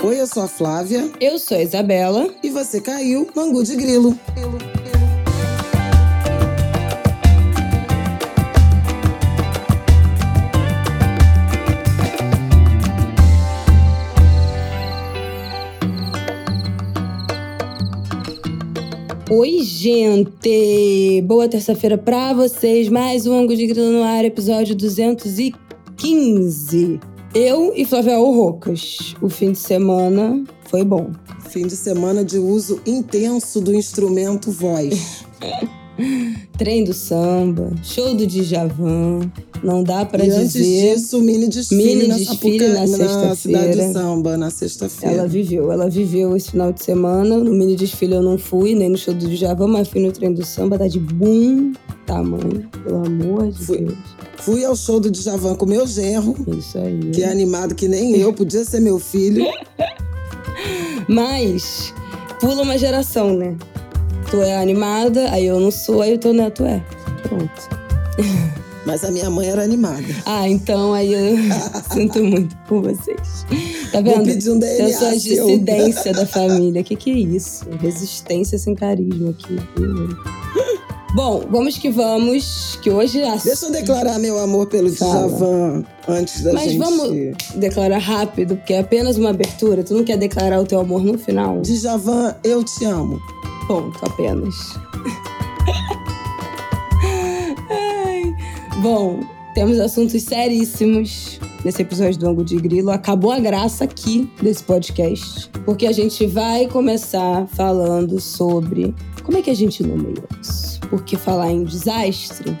Oi, eu sou a Flávia. Eu sou a Isabela. E você caiu no Angu de Grilo. Oi, gente! Boa terça-feira pra vocês. Mais um Angu de Grilo no ar, episódio 215. Eu e Flávia Rocas. O fim de semana foi bom. Fim de semana de uso intenso do instrumento voz. Trem do samba, show do Djavan, não dá para dizer. antes disso, mini desfile, mini na, desfile Sapuca, na sexta-feira. cidade de samba, na sexta-feira. Ela viveu, ela viveu esse final de semana. No mini desfile eu não fui, nem no show do Djavan, mas fui no trem do samba, tá de boom tamanho, pelo amor de Fui. Deus. Fui ao show do Djavan com meu genro, Isso aí. que é animado que nem eu, podia ser meu filho. Mas pula uma geração, né? Tu é animada, aí eu não sou, aí o teu neto é. Pronto. Mas a minha mãe era animada. Ah, então aí eu sinto muito por vocês. Tá Vou vendo? pedir um DNA Eu sou a dissidência da família. Que que é isso? Resistência sem carisma aqui. Bom, vamos que vamos, que hoje... a- Deixa eu declarar meu amor pelo Fala. Djavan antes da Mas gente... vamos declarar rápido, porque é apenas uma abertura. Tu não quer declarar o teu amor no final? Djavan, eu te amo. Ponto, apenas. Ai. Bom, temos assuntos seríssimos nesse episódio do Ango de Grilo. Acabou a graça aqui desse podcast, porque a gente vai começar falando sobre como é que a gente nomeia isso. Porque falar em desastre,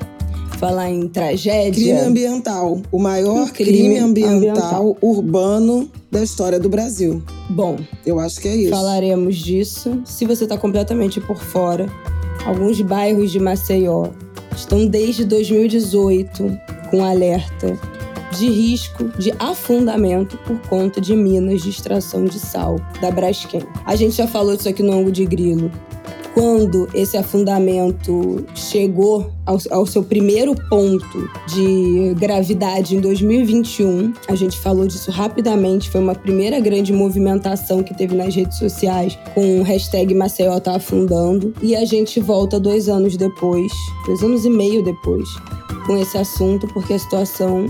falar em tragédia. Crime ambiental. O maior crime, crime ambiental, ambiental. urbano da história do Brasil. Bom, Eu acho que é isso. Falaremos disso. Se você está completamente por fora, alguns bairros de Maceió estão desde 2018 com alerta de risco de afundamento por conta de minas de extração de sal da Braskem. A gente já falou disso aqui no ângulo de grilo. Quando esse afundamento chegou ao, ao seu primeiro ponto de gravidade em 2021, a gente falou disso rapidamente. Foi uma primeira grande movimentação que teve nas redes sociais com o hashtag Maceió tá afundando. E a gente volta dois anos depois, dois anos e meio depois, com esse assunto, porque a situação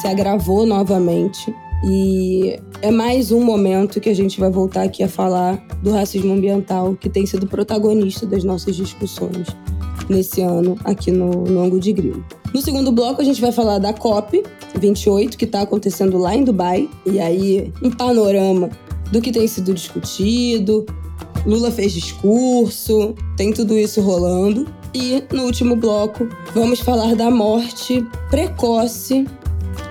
se agravou novamente. E é mais um momento que a gente vai voltar aqui a falar do racismo ambiental, que tem sido protagonista das nossas discussões nesse ano aqui no, no Ângulo de Grilo. No segundo bloco, a gente vai falar da COP 28, que está acontecendo lá em Dubai. E aí, um panorama do que tem sido discutido. Lula fez discurso, tem tudo isso rolando. E no último bloco, vamos falar da morte precoce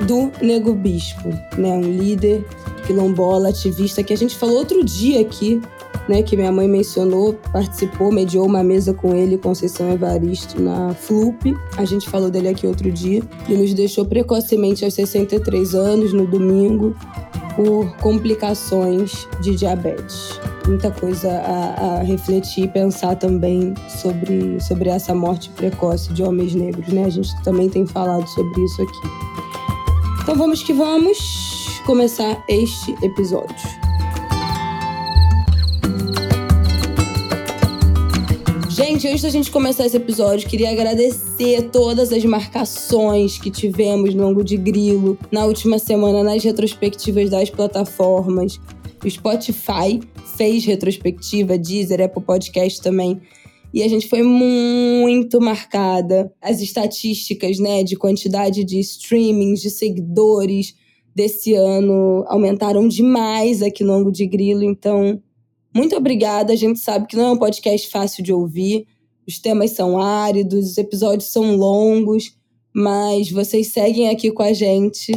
do Nego Bispo, né? Um líder quilombola, ativista, que a gente falou outro dia aqui, né? Que minha mãe mencionou, participou, mediou uma mesa com ele, Conceição Evaristo, na FLUP. A gente falou dele aqui outro dia. E nos deixou precocemente aos 63 anos, no domingo, por complicações de diabetes. Muita coisa a, a refletir e pensar também sobre, sobre essa morte precoce de homens negros, né? A gente também tem falado sobre isso aqui. Então vamos que vamos começar este episódio. Gente, antes da gente começar esse episódio, queria agradecer todas as marcações que tivemos no ângulo de grilo na última semana nas retrospectivas das plataformas. O Spotify fez retrospectiva, Deezer, Apple Podcast também. E a gente foi muito marcada. As estatísticas, né, de quantidade de streamings, de seguidores desse ano aumentaram demais aqui no Ângulo de Grilo. Então, muito obrigada. A gente sabe que não é um podcast fácil de ouvir. Os temas são áridos, os episódios são longos, mas vocês seguem aqui com a gente.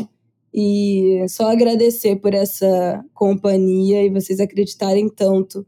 E só agradecer por essa companhia e vocês acreditarem tanto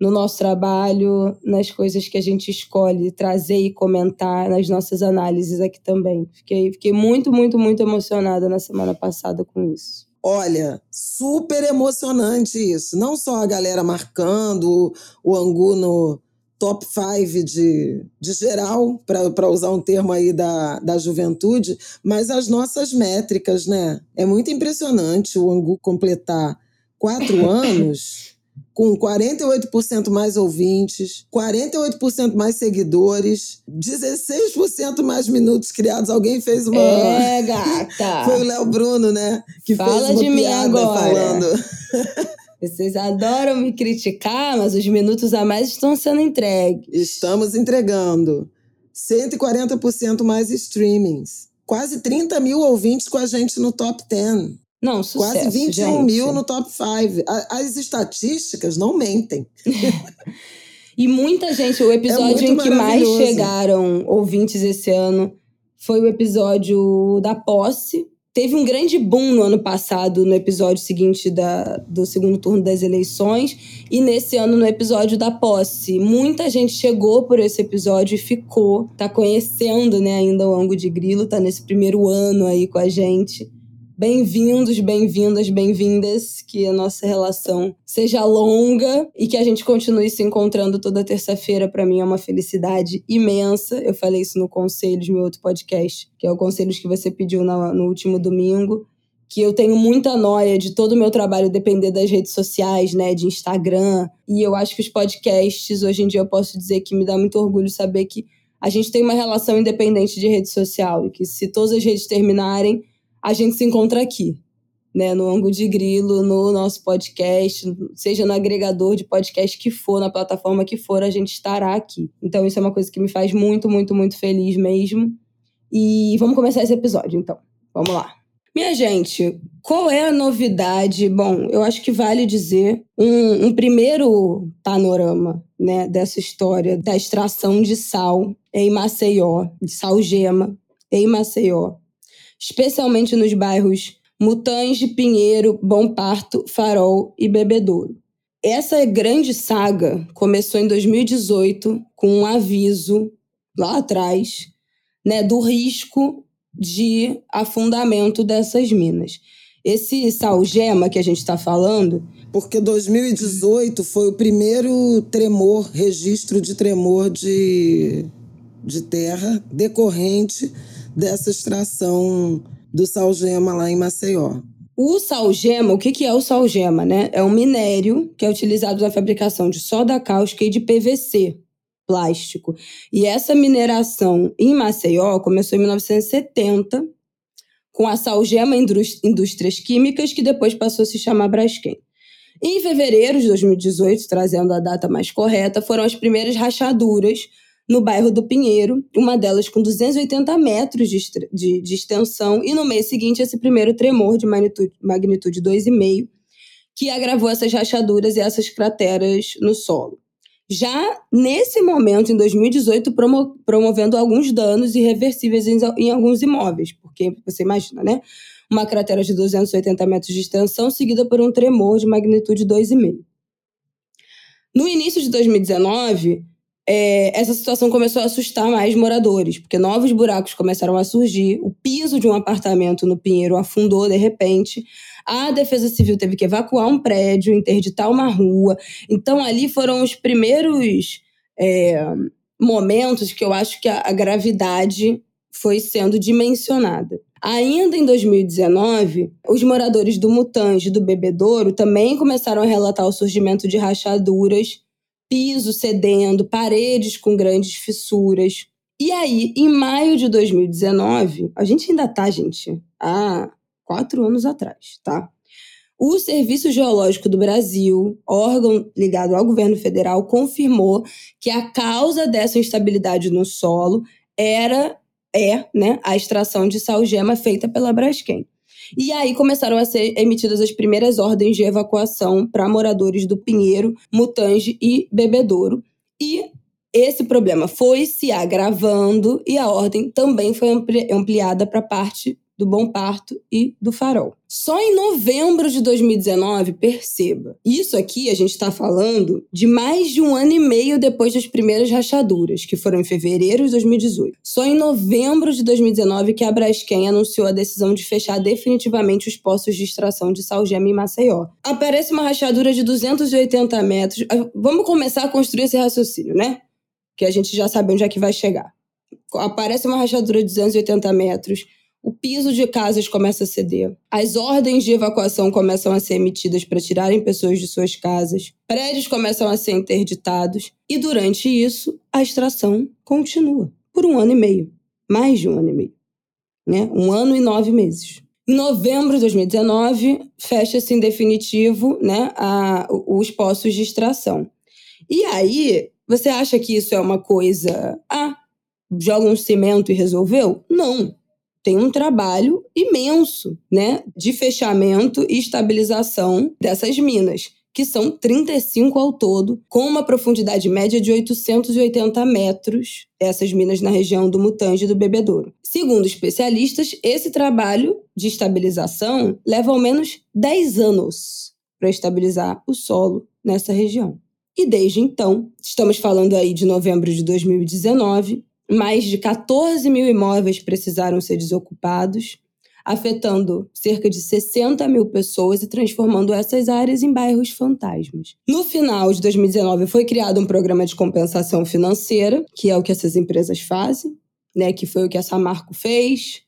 no nosso trabalho, nas coisas que a gente escolhe trazer e comentar, nas nossas análises aqui também. Fiquei, fiquei muito, muito, muito emocionada na semana passada com isso. Olha, super emocionante isso. Não só a galera marcando o Angu no top 5 de, de geral, para usar um termo aí da, da juventude, mas as nossas métricas, né? É muito impressionante o Angu completar quatro anos com 48% mais ouvintes, 48% mais seguidores, 16% mais minutos criados. Alguém fez uma. É, gata! Foi o Léo Bruno, né? Que Fala fez uma de mim agora. falando. Vocês adoram me criticar, mas os minutos a mais estão sendo entregues. Estamos entregando. 140% mais streamings. Quase 30 mil ouvintes com a gente no top 10. Não, sucesso, Quase 21 gente. mil no top 5. As estatísticas não mentem. e muita gente, o episódio é em que mais chegaram ouvintes esse ano foi o episódio da posse. Teve um grande boom no ano passado, no episódio seguinte da, do segundo turno das eleições, e nesse ano no episódio da posse. Muita gente chegou por esse episódio e ficou, tá conhecendo né, ainda o ângulo de grilo, tá nesse primeiro ano aí com a gente. Bem-vindos, bem-vindas, bem-vindas. Que a nossa relação seja longa e que a gente continue se encontrando toda terça-feira. Para mim é uma felicidade imensa. Eu falei isso no Conselhos, meu outro podcast, que é o Conselhos que você pediu no, último domingo. Que eu tenho muita noia de todo o meu trabalho depender das redes sociais, né? De Instagram. E eu acho que os podcasts, hoje em dia, eu posso dizer que me dá muito orgulho saber que a gente tem uma relação independente de rede social. E que se todas as redes terminarem a gente se encontra aqui, né, no ângulo de grilo, no nosso podcast, seja no agregador de podcast que for, na plataforma que for, a gente estará aqui. Então isso é uma coisa que me faz muito, muito, muito feliz mesmo. E vamos começar esse episódio, então. Vamos lá. Minha gente, qual é a novidade? Bom, eu acho que vale dizer um, um primeiro panorama né, dessa história da extração de sal em Maceió, de sal gema em Maceió especialmente nos bairros Mutange, Pinheiro, Bom Parto, Farol e Bebedouro. Essa grande saga começou em 2018 com um aviso lá atrás né, do risco de afundamento dessas minas. Esse salgema que a gente está falando. Porque 2018 foi o primeiro tremor, registro de tremor de, de terra decorrente dessa extração do salgema lá em Maceió. O salgema, o que, que é o salgema, né? É um minério que é utilizado na fabricação de soda cáustica e de PVC, plástico. E essa mineração em Maceió começou em 1970 com a Salgema Indústrias Químicas, que depois passou a se chamar Braskem. Em fevereiro de 2018, trazendo a data mais correta, foram as primeiras rachaduras no bairro do Pinheiro, uma delas com 280 metros de, de, de extensão, e no mês seguinte esse primeiro tremor de magnitude, magnitude 2,5, que agravou essas rachaduras e essas crateras no solo. Já nesse momento, em 2018, promo, promovendo alguns danos irreversíveis em, em alguns imóveis, porque você imagina, né? Uma cratera de 280 metros de extensão, seguida por um tremor de magnitude 2,5. No início de 2019, é, essa situação começou a assustar mais moradores, porque novos buracos começaram a surgir, o piso de um apartamento no Pinheiro afundou de repente, a Defesa Civil teve que evacuar um prédio, interditar uma rua. Então, ali foram os primeiros é, momentos que eu acho que a, a gravidade foi sendo dimensionada. Ainda em 2019, os moradores do Mutange e do Bebedouro também começaram a relatar o surgimento de rachaduras piso cedendo, paredes com grandes fissuras. E aí, em maio de 2019, a gente ainda tá, gente, há quatro anos atrás, tá? O Serviço Geológico do Brasil, órgão ligado ao governo federal, confirmou que a causa dessa instabilidade no solo era é, né, a extração de salgema feita pela Braskem. E aí começaram a ser emitidas as primeiras ordens de evacuação para moradores do Pinheiro, Mutange e Bebedouro. E esse problema foi se agravando e a ordem também foi ampliada para parte do Bom Parto e do Farol. Só em novembro de 2019, perceba, isso aqui a gente está falando de mais de um ano e meio depois das primeiras rachaduras, que foram em fevereiro de 2018. Só em novembro de 2019 que a Braskem anunciou a decisão de fechar definitivamente os postos de extração de salgema em Maceió. Aparece uma rachadura de 280 metros. Ah, vamos começar a construir esse raciocínio, né? Que a gente já sabe onde é que vai chegar. Aparece uma rachadura de 280 metros o piso de casas começa a ceder. As ordens de evacuação começam a ser emitidas para tirarem pessoas de suas casas. Prédios começam a ser interditados. E durante isso, a extração continua por um ano e meio. Mais de um ano e meio. Né? Um ano e nove meses. Em novembro de 2019, fecha-se em definitivo né, a, os postos de extração. E aí, você acha que isso é uma coisa. Ah, joga um cimento e resolveu? Não tem um trabalho imenso, né, de fechamento e estabilização dessas minas, que são 35 ao todo, com uma profundidade média de 880 metros, essas minas na região do Mutange e do Bebedouro. Segundo especialistas, esse trabalho de estabilização leva ao menos 10 anos para estabilizar o solo nessa região. E desde então, estamos falando aí de novembro de 2019, mais de 14 mil imóveis precisaram ser desocupados, afetando cerca de 60 mil pessoas e transformando essas áreas em bairros fantasmas. No final de 2019, foi criado um programa de compensação financeira, que é o que essas empresas fazem, né, que foi o que a Samarco fez,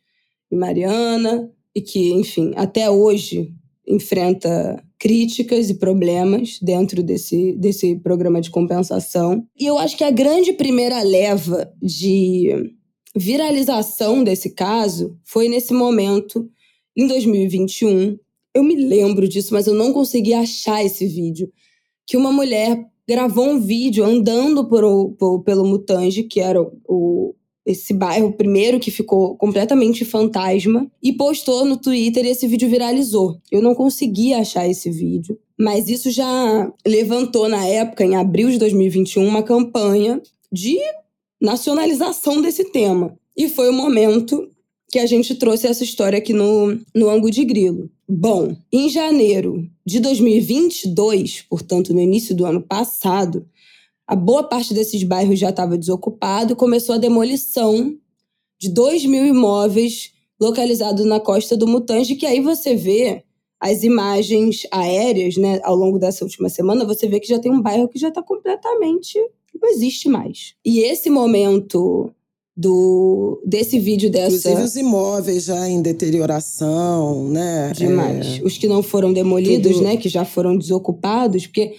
e Mariana, e que, enfim, até hoje enfrenta críticas e problemas dentro desse, desse programa de compensação. E eu acho que a grande primeira leva de viralização desse caso foi nesse momento, em 2021. Eu me lembro disso, mas eu não consegui achar esse vídeo. Que uma mulher gravou um vídeo andando por, por, pelo Mutange, que era o, esse bairro primeiro que ficou completamente fantasma e postou no Twitter e esse vídeo viralizou. Eu não consegui achar esse vídeo, mas isso já levantou na época, em abril de 2021, uma campanha de nacionalização desse tema. E foi o momento que a gente trouxe essa história aqui no, no Angu de Grilo. Bom, em janeiro de 2022, portanto no início do ano passado, a boa parte desses bairros já estava desocupado e começou a demolição de 2 mil imóveis localizados na costa do Mutange, que aí você vê as imagens aéreas, né, ao longo dessa última semana, você vê que já tem um bairro que já está completamente não existe mais. E esse momento do desse vídeo dessa Inclusive os imóveis já em deterioração, né? Demais. É... Os que não foram demolidos, Tudo... né, que já foram desocupados, porque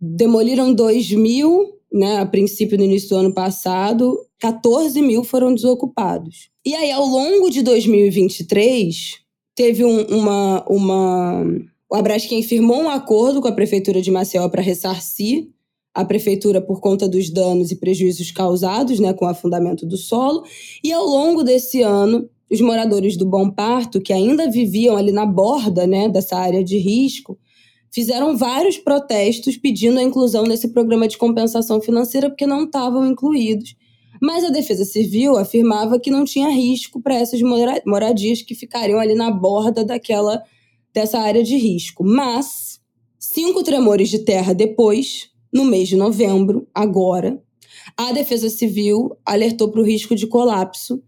demoliram 2 mil, né, a princípio no início do ano passado, 14 mil foram desocupados. E aí, ao longo de 2023, teve um, uma, uma. O Abrasquem firmou um acordo com a Prefeitura de Maceió para ressarcir a prefeitura por conta dos danos e prejuízos causados né, com o afundamento do solo. E ao longo desse ano, os moradores do Bom Parto, que ainda viviam ali na borda né, dessa área de risco, fizeram vários protestos pedindo a inclusão nesse programa de compensação financeira porque não estavam incluídos. Mas a Defesa Civil afirmava que não tinha risco para essas moradias que ficariam ali na borda daquela dessa área de risco. Mas cinco tremores de terra depois, no mês de novembro, agora, a Defesa Civil alertou para o risco de colapso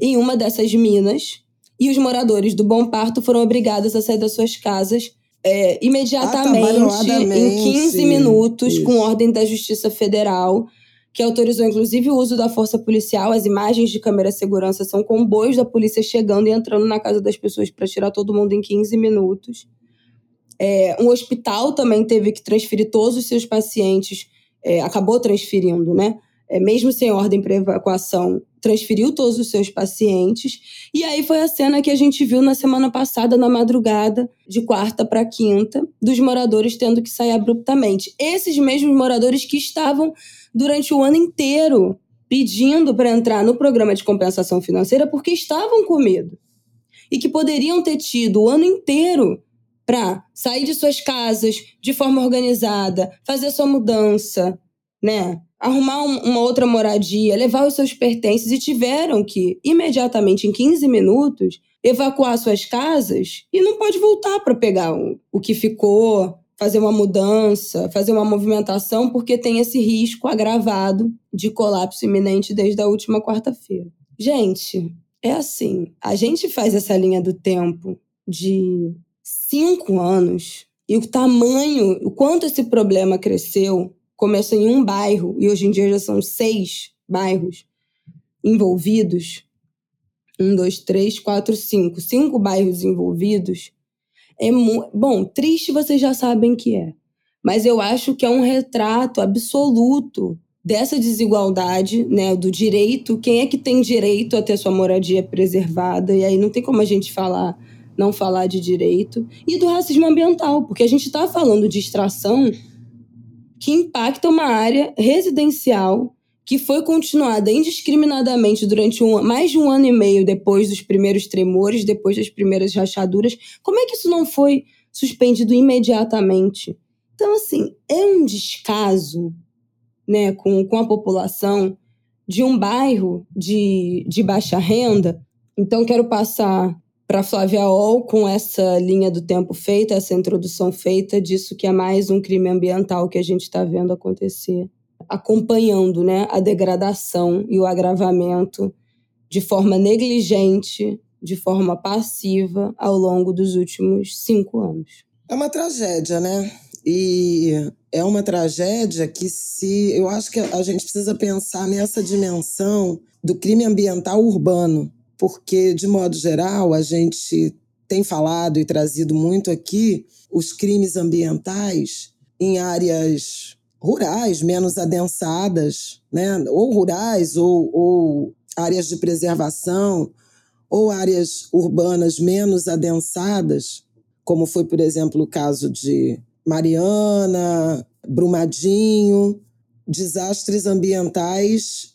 em uma dessas minas e os moradores do Bom Parto foram obrigados a sair das suas casas é, imediatamente, em 15 minutos, Isso. com ordem da Justiça Federal, que autorizou inclusive o uso da força policial. As imagens de câmera de segurança são comboios da polícia chegando e entrando na casa das pessoas para tirar todo mundo em 15 minutos. É, um hospital também teve que transferir todos os seus pacientes, é, acabou transferindo, né? É, mesmo sem ordem para evacuação, transferiu todos os seus pacientes. E aí foi a cena que a gente viu na semana passada, na madrugada, de quarta para quinta, dos moradores tendo que sair abruptamente. Esses mesmos moradores que estavam durante o ano inteiro pedindo para entrar no programa de compensação financeira porque estavam com medo. E que poderiam ter tido o ano inteiro para sair de suas casas de forma organizada, fazer sua mudança, né? Arrumar um, uma outra moradia, levar os seus pertences e tiveram que, imediatamente, em 15 minutos, evacuar suas casas e não pode voltar para pegar o, o que ficou, fazer uma mudança, fazer uma movimentação, porque tem esse risco agravado de colapso iminente desde a última quarta-feira. Gente, é assim: a gente faz essa linha do tempo de cinco anos e o tamanho, o quanto esse problema cresceu começa em um bairro e hoje em dia já são seis bairros envolvidos, um, dois, três, quatro, cinco, cinco bairros envolvidos, é bom, triste vocês já sabem que é. Mas eu acho que é um retrato absoluto dessa desigualdade, né, do direito, quem é que tem direito a ter sua moradia preservada? E aí não tem como a gente falar não falar de direito e do racismo ambiental, porque a gente está falando de extração que impacta uma área residencial que foi continuada indiscriminadamente durante um, mais de um ano e meio depois dos primeiros tremores, depois das primeiras rachaduras. Como é que isso não foi suspendido imediatamente? Então, assim, é um descaso né, com, com a população de um bairro de, de baixa renda. Então, quero passar para Flávia Ol com essa linha do tempo feita, essa introdução feita disso que é mais um crime ambiental que a gente está vendo acontecer acompanhando né, a degradação e o agravamento de forma negligente, de forma passiva, ao longo dos últimos cinco anos. É uma tragédia, né? E é uma tragédia que se eu acho que a gente precisa pensar nessa dimensão do crime ambiental urbano, porque de modo geral a gente tem falado e trazido muito aqui os crimes ambientais em áreas rurais, menos adensadas, né? ou rurais, ou, ou áreas de preservação, ou áreas urbanas menos adensadas, como foi, por exemplo, o caso de Mariana, Brumadinho, desastres ambientais.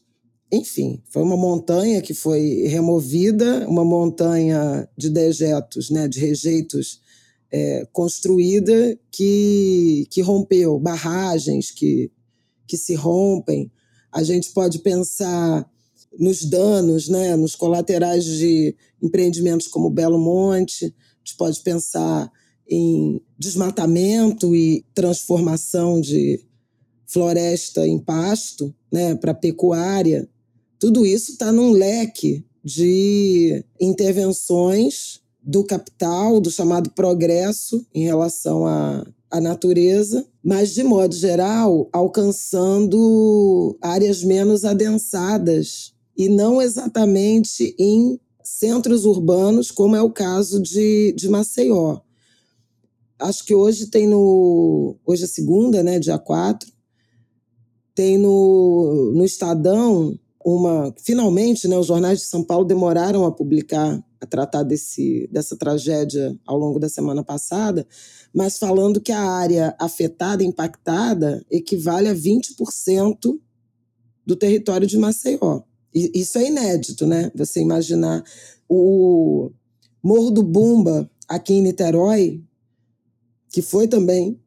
Enfim, foi uma montanha que foi removida, uma montanha de dejetos, né, de rejeitos é, construída que, que rompeu, barragens que, que se rompem. A gente pode pensar nos danos, né, nos colaterais de empreendimentos como Belo Monte, a gente pode pensar em desmatamento e transformação de floresta em pasto né, para pecuária. Tudo isso está num leque de intervenções do capital, do chamado progresso em relação à, à natureza, mas, de modo geral, alcançando áreas menos adensadas e não exatamente em centros urbanos, como é o caso de, de Maceió. Acho que hoje tem no. Hoje é segunda, né? Dia 4. Tem no, no Estadão uma. Finalmente, né, os jornais de São Paulo demoraram a publicar a tratar desse, dessa tragédia ao longo da semana passada, mas falando que a área afetada, impactada, equivale a 20% do território de Maceió. E isso é inédito, né? Você imaginar o Morro do Bumba, aqui em Niterói, que foi também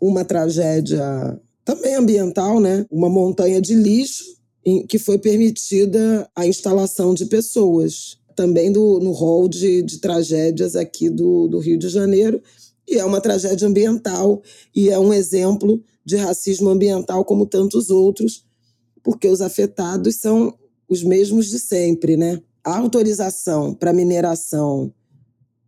uma tragédia também ambiental, né? Uma montanha de lixo em que foi permitida a instalação de pessoas também do, no rol de, de tragédias aqui do, do Rio de Janeiro. E é uma tragédia ambiental e é um exemplo de racismo ambiental como tantos outros, porque os afetados são os mesmos de sempre, né? A autorização para mineração,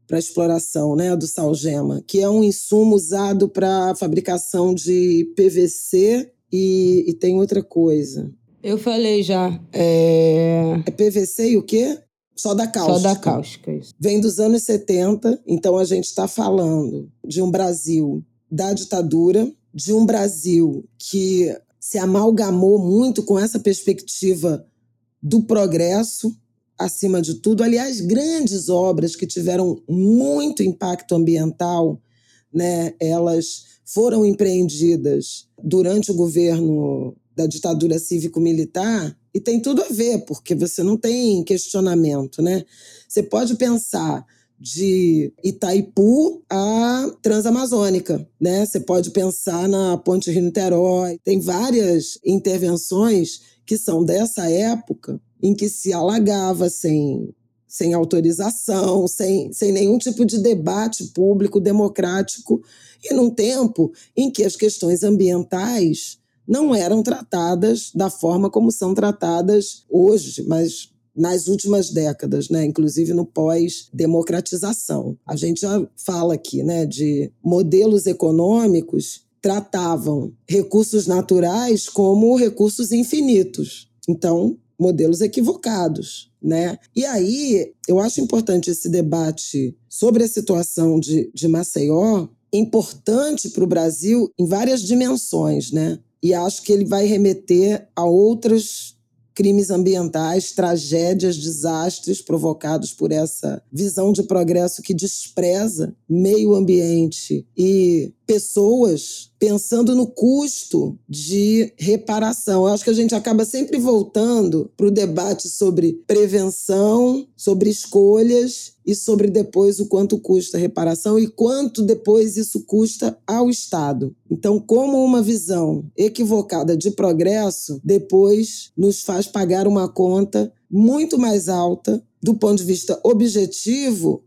para exploração, né, do salgema, que é um insumo usado para fabricação de PVC e, e, tem outra coisa. Eu falei já. É... é PVC e o quê? Soda cáustica. Soda cáustica, isso. Vem dos anos 70, então a gente está falando de um Brasil da ditadura, de um Brasil que se amalgamou muito com essa perspectiva do progresso, acima de tudo. Aliás, grandes obras que tiveram muito impacto ambiental, né, elas foram empreendidas durante o governo da ditadura cívico-militar e tem tudo a ver, porque você não tem questionamento, né? Você pode pensar de Itaipu à Transamazônica, né? Você pode pensar na Ponte Rio-Niterói. Tem várias intervenções que são dessa época em que se alagava sem, sem autorização, sem, sem nenhum tipo de debate público democrático, e num tempo em que as questões ambientais não eram tratadas da forma como são tratadas hoje, mas nas últimas décadas, né? inclusive no pós-democratização. A gente já fala aqui né, de modelos econômicos tratavam recursos naturais como recursos infinitos. Então, modelos equivocados, né? E aí, eu acho importante esse debate sobre a situação de, de Maceió, importante para o Brasil em várias dimensões, né? E acho que ele vai remeter a outras crimes ambientais, tragédias, desastres provocados por essa visão de progresso que despreza meio ambiente e pessoas pensando no custo de reparação. Eu acho que a gente acaba sempre voltando para o debate sobre prevenção, sobre escolhas e sobre depois o quanto custa a reparação e quanto depois isso custa ao Estado. Então, como uma visão equivocada de progresso depois nos faz pagar uma conta muito mais alta do ponto de vista objetivo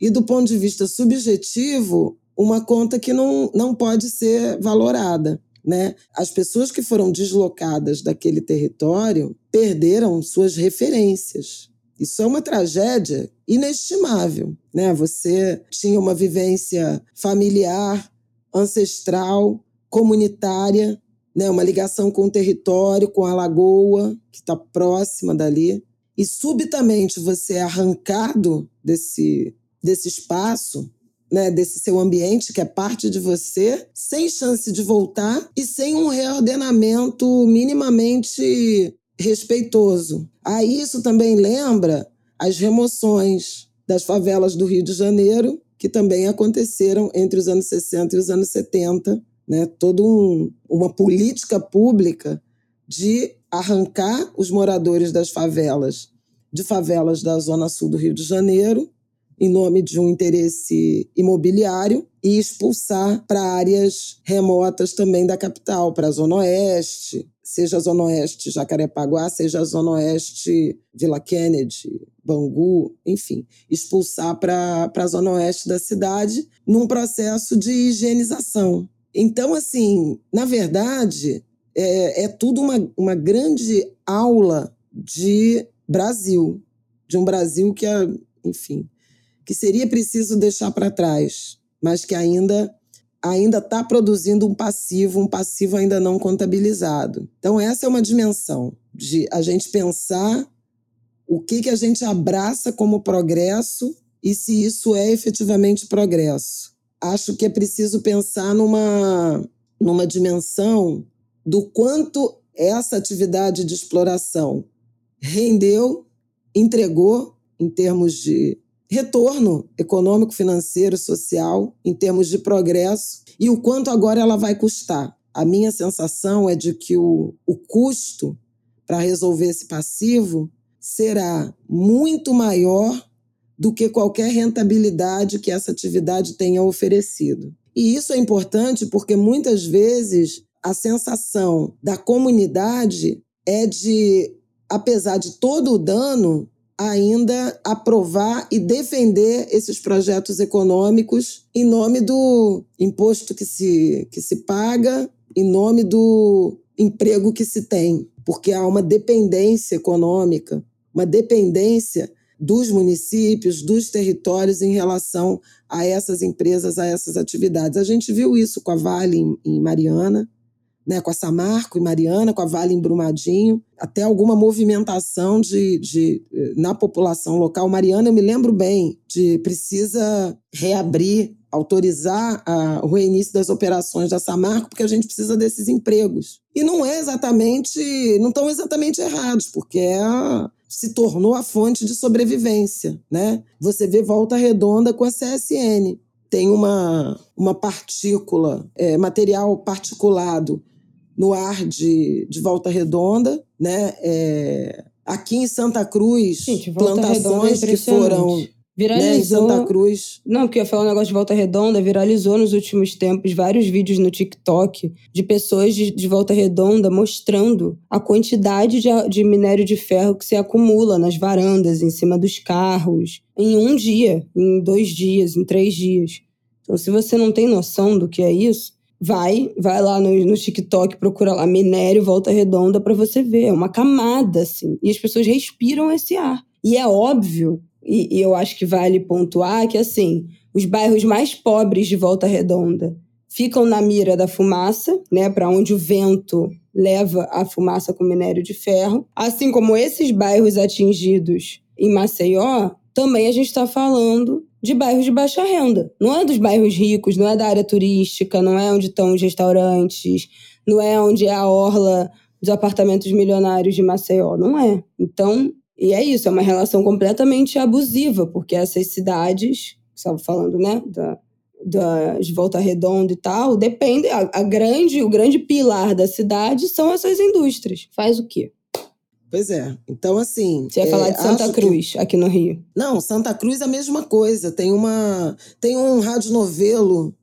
e do ponto de vista subjetivo, uma conta que não, não pode ser valorada. Né? As pessoas que foram deslocadas daquele território perderam suas referências. Isso é uma tragédia inestimável. Né? Você tinha uma vivência familiar, ancestral, comunitária, né? uma ligação com o território, com a lagoa, que está próxima dali. E subitamente você é arrancado desse, desse espaço né, desse seu ambiente que é parte de você, sem chance de voltar e sem um reordenamento minimamente respeitoso. Aí isso também lembra as remoções das favelas do Rio de Janeiro, que também aconteceram entre os anos 60 e os anos 70, né? Toda um, uma política pública de arrancar os moradores das favelas, de favelas da zona sul do Rio de Janeiro, em nome de um interesse imobiliário e expulsar para áreas remotas também da capital, para a Zona Oeste, seja a Zona Oeste Jacarepaguá, seja a Zona Oeste Vila Kennedy, Bangu, enfim, expulsar para a Zona Oeste da cidade num processo de higienização. Então, assim, na verdade, é, é tudo uma, uma grande aula de Brasil, de um Brasil que, é, enfim, que seria preciso deixar para trás, mas que ainda ainda está produzindo um passivo, um passivo ainda não contabilizado. Então essa é uma dimensão de a gente pensar o que que a gente abraça como progresso e se isso é efetivamente progresso. Acho que é preciso pensar numa numa dimensão do quanto essa atividade de exploração rendeu, entregou em termos de retorno econômico, financeiro, social, em termos de progresso, e o quanto agora ela vai custar. A minha sensação é de que o, o custo para resolver esse passivo será muito maior do que qualquer rentabilidade que essa atividade tenha oferecido. E isso é importante porque muitas vezes a sensação da comunidade é de, apesar de todo o dano, ainda aprovar e defender esses projetos econômicos em nome do imposto que se, que se paga, em nome do emprego que se tem, porque há uma dependência econômica, uma dependência dos municípios, dos territórios em relação a essas empresas, a essas atividades. A gente viu isso com a Vale em, em Mariana, né, com a Samarco e Mariana, com a Vale em Brumadinho, até alguma movimentação de, de, na população local. Mariana, eu me lembro bem de precisa reabrir, autorizar a, o reinício das operações da Samarco, porque a gente precisa desses empregos. E não é exatamente, não estão exatamente errados, porque é a, se tornou a fonte de sobrevivência. Né? Você vê Volta Redonda com a CSN tem uma, uma partícula, é, material particulado no ar de, de Volta Redonda, né? É, aqui em Santa Cruz, Gente, plantações é que foram Viralizou. Né, em Santa Cruz. Não, porque eu ia falar um negócio de Volta Redonda, viralizou nos últimos tempos vários vídeos no TikTok de pessoas de, de Volta Redonda mostrando a quantidade de, de minério de ferro que se acumula nas varandas, em cima dos carros, em um dia, em dois dias, em três dias. Então, se você não tem noção do que é isso, vai, vai lá no, no TikTok, procura lá minério volta redonda para você ver. É uma camada, assim. E as pessoas respiram esse ar. E é óbvio, e, e eu acho que vale pontuar que, assim, os bairros mais pobres de Volta Redonda ficam na mira da fumaça, né, para onde o vento leva a fumaça com minério de ferro. Assim como esses bairros atingidos em Maceió, também a gente está falando de bairros de baixa renda. Não é dos bairros ricos, não é da área turística, não é onde estão os restaurantes, não é onde é a orla dos apartamentos milionários de Maceió. Não é. Então, e é isso, é uma relação completamente abusiva, porque essas cidades, estava falando, né, da, das Volta Redonda e tal, depende, a, a, grande, o grande pilar da cidade são essas indústrias. Faz o quê? Pois é. Então, assim. Você ia é, falar de Santa Cruz, que... aqui no Rio. Não, Santa Cruz é a mesma coisa. Tem uma. Tem um radionovelo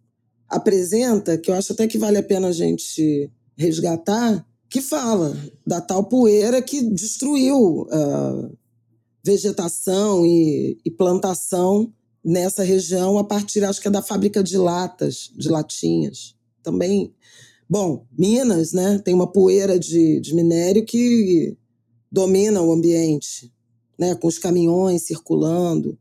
apresenta, que eu acho até que vale a pena a gente resgatar, que fala da tal poeira que destruiu uh, vegetação e, e plantação nessa região a partir, acho que é da fábrica de latas, de latinhas. Também, bom, Minas, né, tem uma poeira de, de minério que domina o ambiente, né, com os caminhões circulando.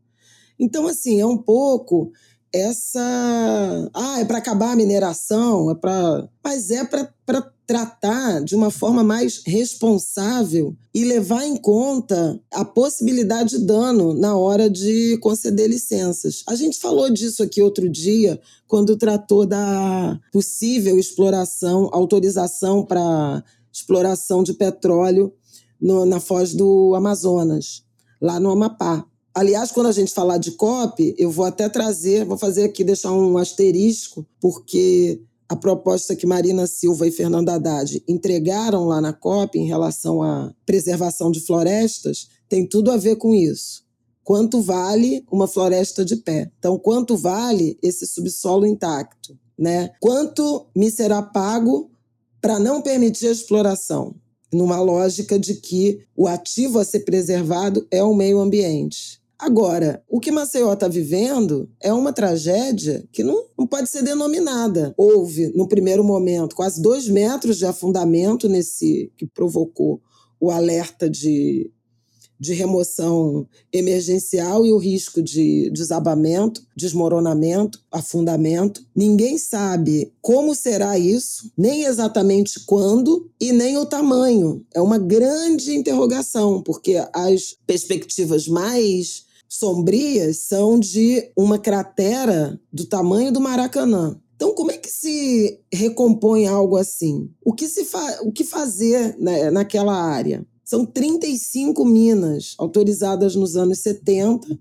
Então, assim, é um pouco essa. Ah, é para acabar a mineração, é para. Mas é para tratar de uma forma mais responsável e levar em conta a possibilidade de dano na hora de conceder licenças. A gente falou disso aqui outro dia, quando tratou da possível exploração, autorização para exploração de petróleo no, na foz do Amazonas, lá no Amapá. Aliás, quando a gente falar de COP, eu vou até trazer, vou fazer aqui, deixar um asterisco, porque a proposta que Marina Silva e Fernando Haddad entregaram lá na COP em relação à preservação de florestas tem tudo a ver com isso. Quanto vale uma floresta de pé? Então, quanto vale esse subsolo intacto? Né? Quanto me será pago para não permitir a exploração? Numa lógica de que o ativo a ser preservado é o meio ambiente. Agora, o que Maceió está vivendo é uma tragédia que não, não pode ser denominada. Houve, no primeiro momento, quase dois metros de afundamento nesse que provocou o alerta de, de remoção emergencial e o risco de desabamento, desmoronamento, afundamento. Ninguém sabe como será isso, nem exatamente quando e nem o tamanho. É uma grande interrogação, porque as perspectivas mais sombrias são de uma cratera do tamanho do Maracanã. Então, como é que se recompõe algo assim? O que, se fa o que fazer né, naquela área? São 35 minas autorizadas nos anos 70,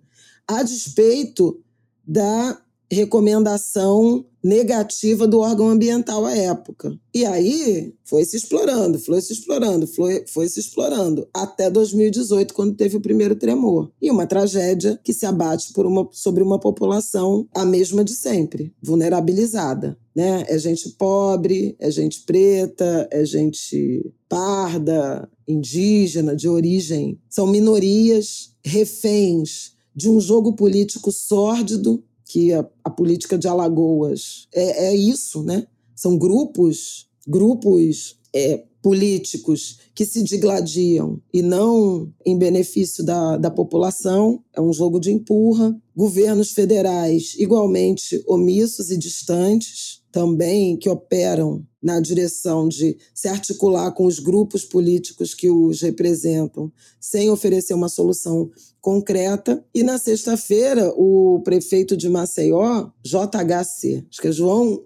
a despeito da recomendação negativa do órgão ambiental à época. E aí foi se explorando, foi se explorando, foi, foi se explorando, até 2018, quando teve o primeiro tremor. E uma tragédia que se abate por uma, sobre uma população a mesma de sempre, vulnerabilizada. Né? É gente pobre, é gente preta, é gente parda, indígena, de origem. São minorias reféns de um jogo político sórdido que a, a política de Alagoas é, é, isso, né? São grupos, grupos é, políticos que se digladiam e não em benefício da, da população, é um jogo de empurra. Governos federais igualmente omissos e distantes, também que operam na direção de se articular com os grupos políticos que os representam, sem oferecer uma solução concreta. E na sexta-feira, o prefeito de Maceió, JHC, acho que é João,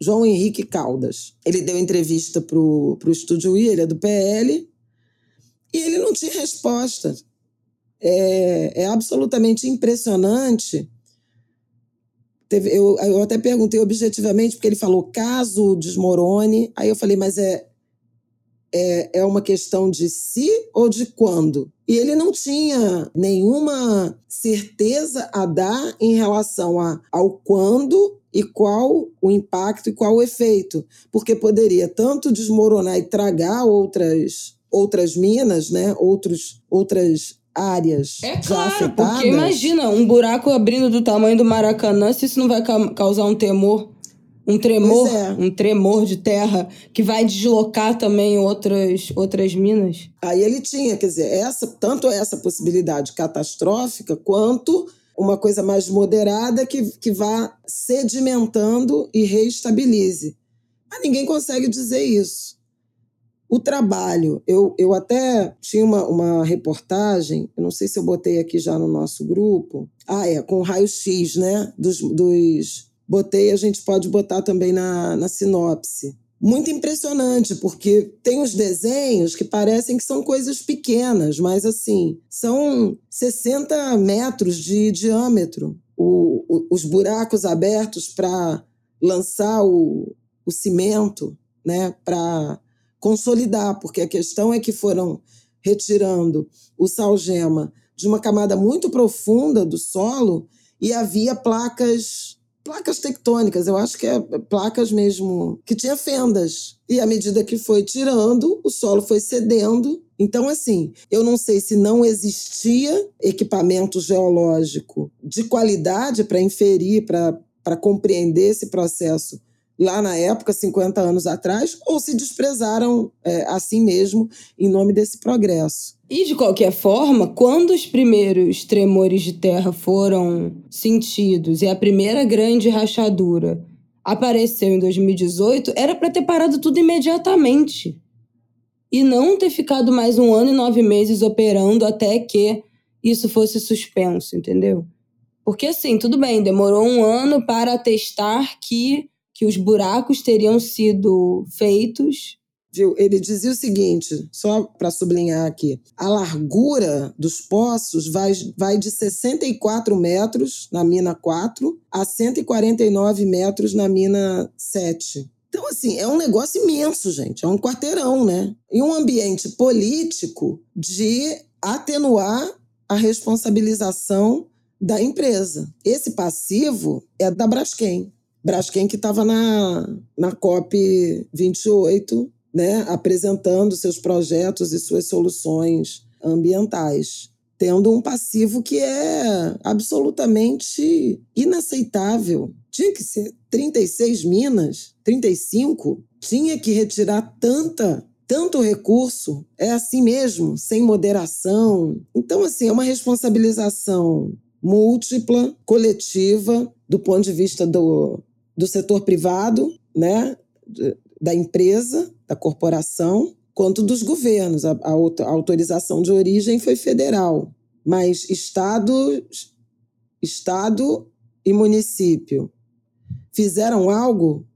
João Henrique Caldas, ele deu entrevista para o Estúdio I, ele é do PL, e ele não tinha resposta. É, é absolutamente impressionante Teve, eu, eu até perguntei objetivamente, porque ele falou caso desmorone. Aí eu falei, mas é, é, é uma questão de se ou de quando? E ele não tinha nenhuma certeza a dar em relação a, ao quando e qual o impacto e qual o efeito, porque poderia tanto desmoronar e tragar outras outras minas, né, outros outras áreas é claro, afetadas. Porque imagina, um buraco abrindo do tamanho do Maracanã, se isso não vai ca causar um temor, um tremor, é. um tremor de terra que vai deslocar também outras, outras minas. Aí ele tinha, quer dizer, essa, tanto essa possibilidade catastrófica quanto uma coisa mais moderada que, que vá sedimentando e reestabilize. Mas ninguém consegue dizer isso. O trabalho, eu, eu até tinha uma, uma reportagem, eu não sei se eu botei aqui já no nosso grupo. Ah, é, com raio-x, né? Dos, dos. Botei, a gente pode botar também na, na sinopse muito impressionante, porque tem os desenhos que parecem que são coisas pequenas, mas assim, são 60 metros de diâmetro. O, o, os buracos abertos para lançar o, o cimento, né, para consolidar, porque a questão é que foram retirando o salgema de uma camada muito profunda do solo e havia placas placas tectônicas, eu acho que é placas mesmo, que tinha fendas. E à medida que foi tirando, o solo foi cedendo. Então, assim, eu não sei se não existia equipamento geológico de qualidade para inferir, para compreender esse processo lá na época, 50 anos atrás, ou se desprezaram é, assim mesmo em nome desse progresso. E de qualquer forma, quando os primeiros tremores de terra foram sentidos e a primeira grande rachadura apareceu em 2018, era para ter parado tudo imediatamente. E não ter ficado mais um ano e nove meses operando até que isso fosse suspenso, entendeu? Porque assim, tudo bem, demorou um ano para testar que que os buracos teriam sido feitos. Ele dizia o seguinte, só para sublinhar aqui: a largura dos poços vai, vai de 64 metros na mina 4 a 149 metros na mina 7. Então, assim, é um negócio imenso, gente. É um quarteirão, né? E um ambiente político de atenuar a responsabilização da empresa. Esse passivo é da Braskem. Braskem que estava na, na COP 28, né, apresentando seus projetos e suas soluções ambientais, tendo um passivo que é absolutamente inaceitável. Tinha que ser 36 minas, 35, tinha que retirar tanta tanto recurso, é assim mesmo, sem moderação. Então, assim, é uma responsabilização múltipla, coletiva, do ponto de vista do, do setor privado, né, da empresa, da corporação, quanto dos governos. A, a, autorização de origem foi federal, mas estado, estado e município fizeram algo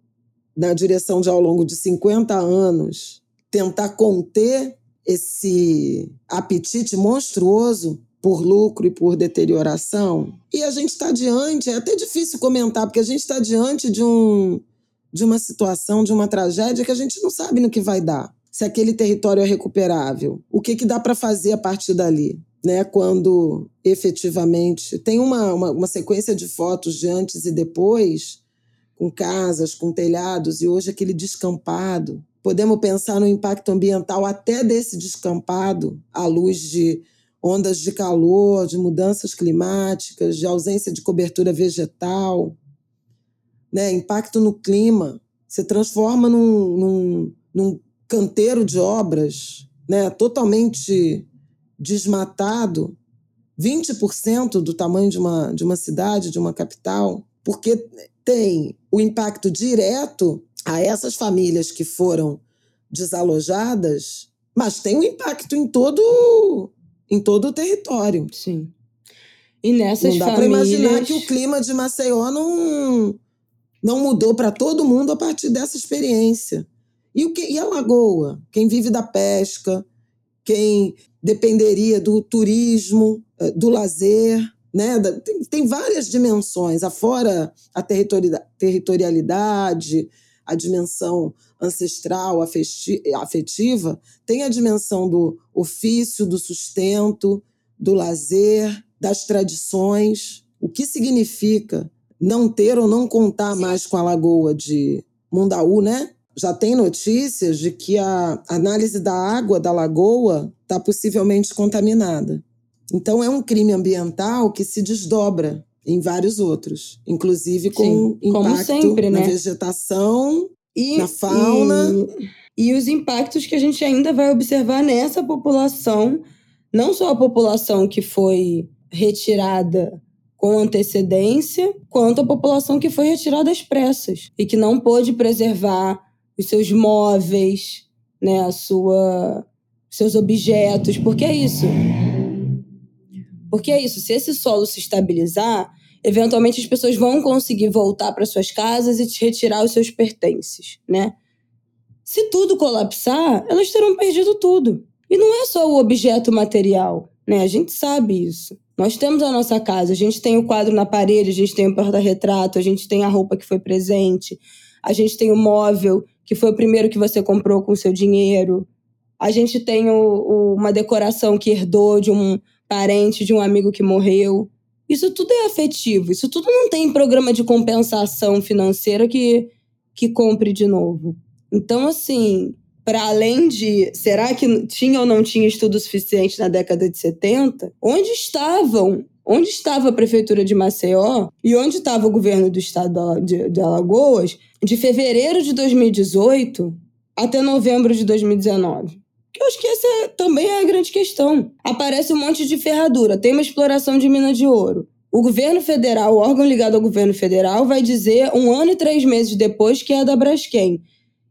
na direção de, ao longo de 50 anos, tentar conter esse apetite monstruoso por lucro e por deterioração. E a gente está diante, é até difícil comentar, porque a gente está diante de, um, de uma situação, de uma tragédia que a gente não sabe no que vai dar. Se aquele território é recuperável, o que, que dá para fazer a partir dali? Né, quando efetivamente tem uma, uma, uma sequência de fotos de antes e depois, com casas, com telhados, e hoje aquele descampado. Podemos pensar no impacto ambiental até desse descampado, à luz de ondas de calor, de mudanças climáticas, de ausência de cobertura vegetal, né? impacto no clima. Se transforma num, num, num canteiro de obras né? totalmente desmatado, 20% do tamanho de uma, de uma cidade, de uma capital, porque tem o impacto direto a essas famílias que foram desalojadas, mas tem um impacto em todo em todo o território. Sim. E nessas não dá famílias... para imaginar que o clima de Maceió não, não mudou para todo mundo a partir dessa experiência. E, o que, e a lagoa? Quem vive da pesca, quem dependeria do turismo, eh, do lazer, né? Tem, tem várias dimensões, afora a territorialidade, a dimensão ancestral, afetiva, tem a dimensão do ofício, do sustento, do lazer, das tradições. O que significa não ter ou não contar mais com a lagoa de Mundaú, né? Já tem notícias de que a análise da água da lagoa está possivelmente contaminada. Então é um crime ambiental que se desdobra em vários outros, inclusive com Sim, impacto sempre, na né? vegetação e, na fauna. E, e os impactos que a gente ainda vai observar nessa população, não só a população que foi retirada com antecedência, quanto a população que foi retirada às pressas e que não pôde preservar os seus móveis, né, a sua, seus objetos, porque é isso. Porque é isso, se esse solo se estabilizar, eventualmente as pessoas vão conseguir voltar para suas casas e te retirar os seus pertences, né? Se tudo colapsar, elas terão perdido tudo. E não é só o objeto material, né? A gente sabe isso. Nós temos a nossa casa, a gente tem o quadro na parede, a gente tem o porta-retrato, a gente tem a roupa que foi presente, a gente tem o móvel que foi o primeiro que você comprou com o seu dinheiro, a gente tem o, o, uma decoração que herdou de um parente, de um amigo que morreu. Isso tudo é afetivo, isso tudo não tem programa de compensação financeira que, que compre de novo. Então, assim, para além de será que tinha ou não tinha estudo suficiente na década de 70, onde estavam? Onde estava a prefeitura de Maceió e onde estava o governo do estado de, de Alagoas de fevereiro de 2018 até novembro de 2019? Eu acho que essa também é a grande questão. Aparece um monte de ferradura, tem uma exploração de mina de ouro. O governo federal, o órgão ligado ao governo federal, vai dizer um ano e três meses depois que é da Braskem.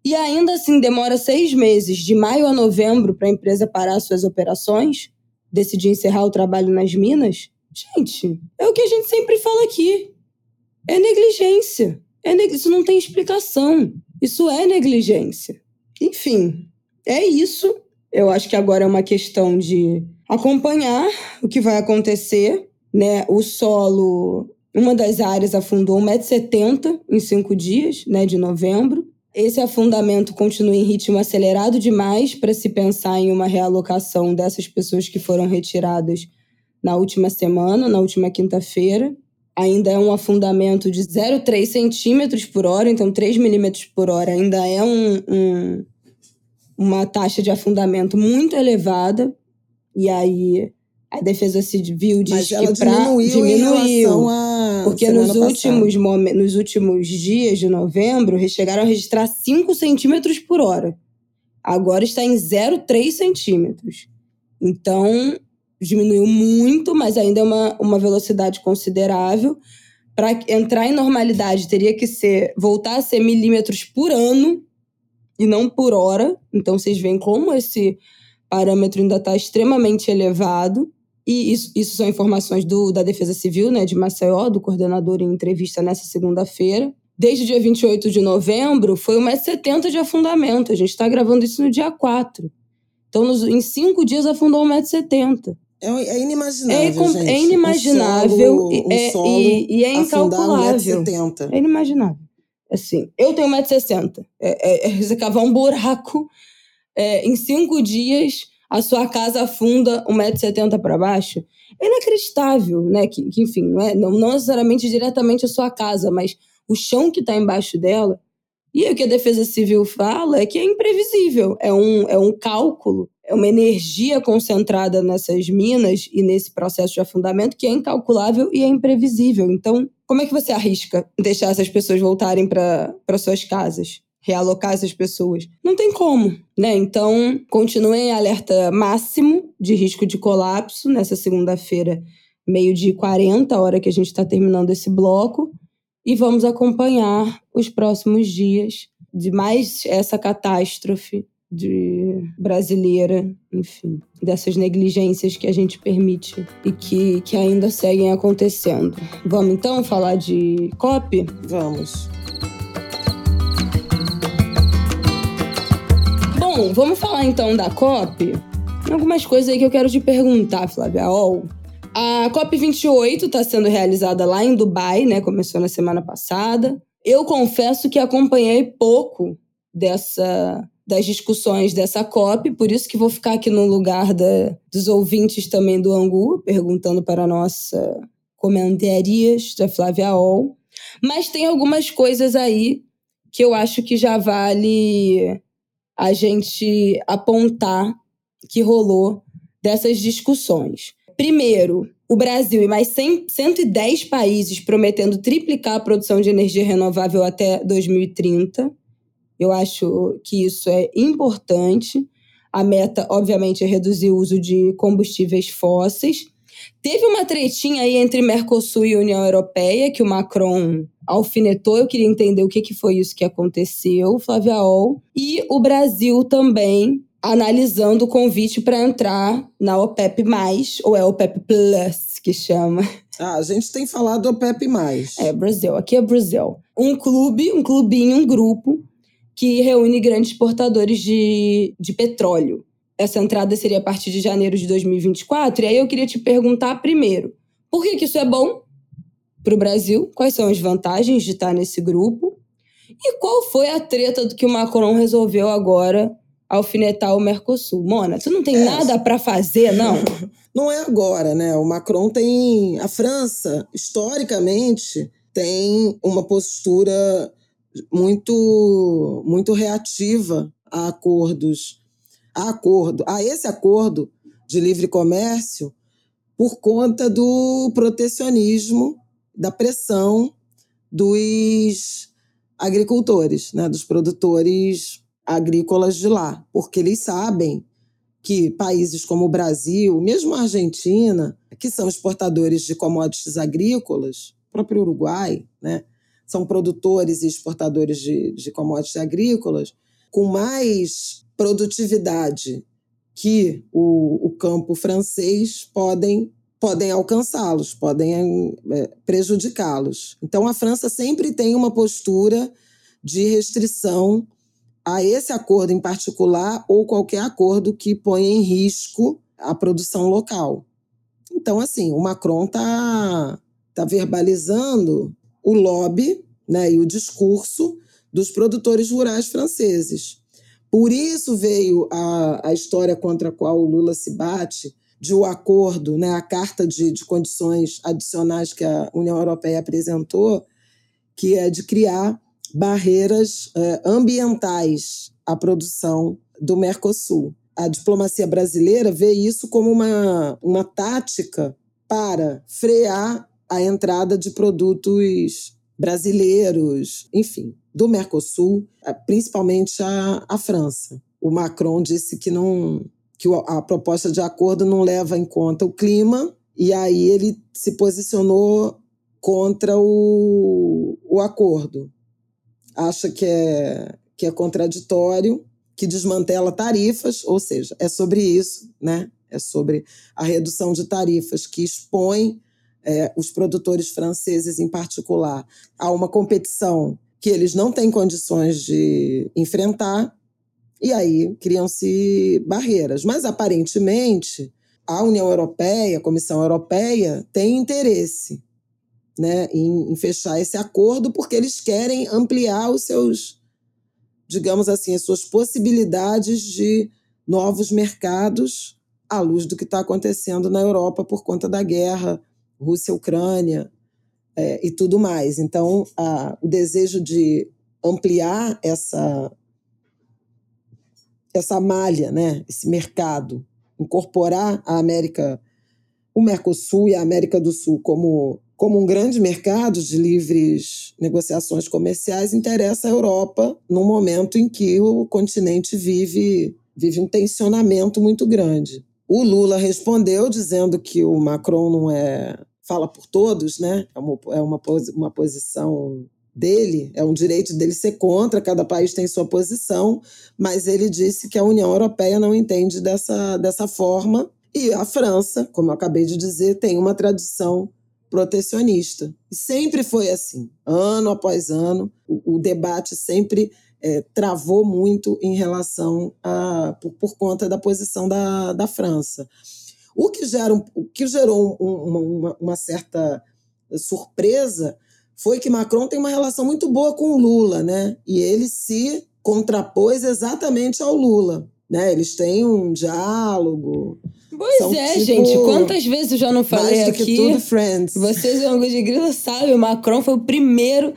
E ainda assim demora seis meses, de maio a novembro, para a empresa parar suas operações, decidir encerrar o trabalho nas minas. Gente, é o que a gente sempre fala aqui. É negligência. É neg... Isso não tem explicação. Isso é negligência. Enfim, é isso. Eu acho que agora é uma questão de acompanhar o que vai acontecer. Né? O solo, uma das áreas afundou 1,70m em cinco dias, né, de novembro. Esse afundamento continua em ritmo acelerado demais para se pensar em uma realocação dessas pessoas que foram retiradas na última semana, na última quinta-feira. Ainda é um afundamento de 0,3 centímetros por hora, então 3 milímetros por hora ainda é um, um, uma taxa de afundamento muito elevada. E aí a defesa civil diz Mas que diminuiu, diminuiu porque nos últimos, nos últimos dias de novembro chegaram a registrar 5 centímetros por hora. Agora está em 0,3 centímetros. Então, diminuiu muito, mas ainda é uma, uma velocidade considerável. Para entrar em normalidade, teria que ser voltar a ser milímetros por ano e não por hora. Então, vocês veem como esse parâmetro ainda está extremamente elevado. E isso, isso são informações do, da Defesa Civil, né, de Maceió, do coordenador em entrevista nessa segunda-feira. Desde o dia 28 de novembro, foi 1,70m de afundamento. A gente está gravando isso no dia 4. Então, nos, em cinco dias, afundou 1,70m. É, é inimaginável, é, gente. É inimaginável um solo, um é, e, e, é incalculável. 1,70m. É inimaginável. Assim, eu tenho 1,60m. É, é, é, você cavar um buraco é, em cinco dias a sua casa afunda 1,70m para baixo, é inacreditável, né? Que, que enfim, não, é, não, não necessariamente diretamente a sua casa, mas o chão que está embaixo dela. E o que a Defesa Civil fala é que é imprevisível, é um, é um cálculo, é uma energia concentrada nessas minas e nesse processo de afundamento que é incalculável e é imprevisível. Então, como é que você arrisca deixar essas pessoas voltarem para suas casas? realocar essas pessoas. Não tem como, né? Então, continuem em alerta máximo de risco de colapso nessa segunda-feira, meio de 40, hora que a gente está terminando esse bloco, e vamos acompanhar os próximos dias de mais essa catástrofe de brasileira, enfim, dessas negligências que a gente permite e que, que ainda seguem acontecendo. Vamos então falar de COP? Vamos. Bom, vamos falar então da COP. Algumas coisas aí que eu quero te perguntar, Flávia. Oh, a COP28 está sendo realizada lá em Dubai, né? Começou na semana passada. Eu confesso que acompanhei pouco dessa das discussões dessa COP, por isso que vou ficar aqui no lugar da, dos ouvintes também do Angu, perguntando para a nossa comentarias da Flávia Ol. Mas tem algumas coisas aí que eu acho que já vale a gente apontar que rolou dessas discussões. Primeiro, o Brasil e mais 100, 110 países prometendo triplicar a produção de energia renovável até 2030. Eu acho que isso é importante. A meta, obviamente, é reduzir o uso de combustíveis fósseis. Teve uma tretinha aí entre Mercosul e União Europeia, que o Macron alfinetou. Eu queria entender o que, que foi isso que aconteceu, Flávia Ol. E o Brasil também analisando o convite para entrar na OPEP+, ou é OPEP Plus que chama. Ah, a gente tem falado OPEP+. É, Brasil. Aqui é Brasil. Um clube, um clubinho, um grupo que reúne grandes exportadores de, de petróleo. Essa entrada seria a partir de janeiro de 2024. E aí eu queria te perguntar primeiro, por que, que isso é bom para o Brasil? Quais são as vantagens de estar nesse grupo? E qual foi a treta do que o Macron resolveu agora alfinetar o Mercosul? Mona, tu não tem é. nada para fazer, não? Não é agora, né? O Macron tem. A França, historicamente, tem uma postura muito, muito reativa a acordos a acordo, a esse acordo de livre comércio por conta do protecionismo, da pressão dos agricultores, né, dos produtores agrícolas de lá, porque eles sabem que países como o Brasil, mesmo a Argentina, que são exportadores de commodities agrícolas, próprio Uruguai, né, são produtores e exportadores de, de commodities agrícolas, com mais produtividade que o, o campo francês podem podem alcançá-los, podem é, prejudicá-los. Então, a França sempre tem uma postura de restrição a esse acordo em particular ou qualquer acordo que ponha em risco a produção local. Então, assim, o Macron está tá verbalizando o lobby né, e o discurso dos produtores rurais franceses. Por isso veio a, a história contra a qual o Lula se bate, de o um acordo, né, a carta de, de condições adicionais que a União Europeia apresentou, que é de criar barreiras é, ambientais à produção do Mercosul. A diplomacia brasileira vê isso como uma, uma tática para frear a entrada de produtos brasileiros, enfim, do Mercosul, principalmente a, a França. O Macron disse que não que a proposta de acordo não leva em conta o clima, e aí ele se posicionou contra o, o acordo. Acha que é, que é contraditório, que desmantela tarifas, ou seja, é sobre isso, né? É sobre a redução de tarifas que expõe é, os produtores franceses em particular, a uma competição que eles não têm condições de enfrentar, e aí criam-se barreiras. Mas, aparentemente, a União Europeia, a Comissão Europeia, tem interesse né, em, em fechar esse acordo, porque eles querem ampliar os seus, digamos assim, as suas possibilidades de novos mercados à luz do que está acontecendo na Europa por conta da guerra Rússia, Ucrânia é, e tudo mais. Então, a, o desejo de ampliar essa essa malha, né, esse mercado, incorporar a América, o Mercosul e a América do Sul como como um grande mercado de livres negociações comerciais interessa a Europa num momento em que o continente vive vive um tensionamento muito grande. O Lula respondeu dizendo que o Macron não é fala por todos, né? É uma, é uma, uma posição dele, é um direito dele ser contra, cada país tem sua posição, mas ele disse que a União Europeia não entende dessa, dessa forma. E a França, como eu acabei de dizer, tem uma tradição protecionista. E sempre foi assim, ano após ano, o, o debate sempre é, travou muito em relação a. por, por conta da posição da, da França. O que, gera o que gerou um, uma, uma certa surpresa foi que Macron tem uma relação muito boa com o Lula, né? E ele se contrapôs exatamente ao Lula. Né? Eles têm um diálogo. Pois São é, tipo, gente. Quantas vezes eu já não falei mais do aqui? Que tudo friends. Vocês, Angus de Grilo, sabem, o Macron foi o primeiro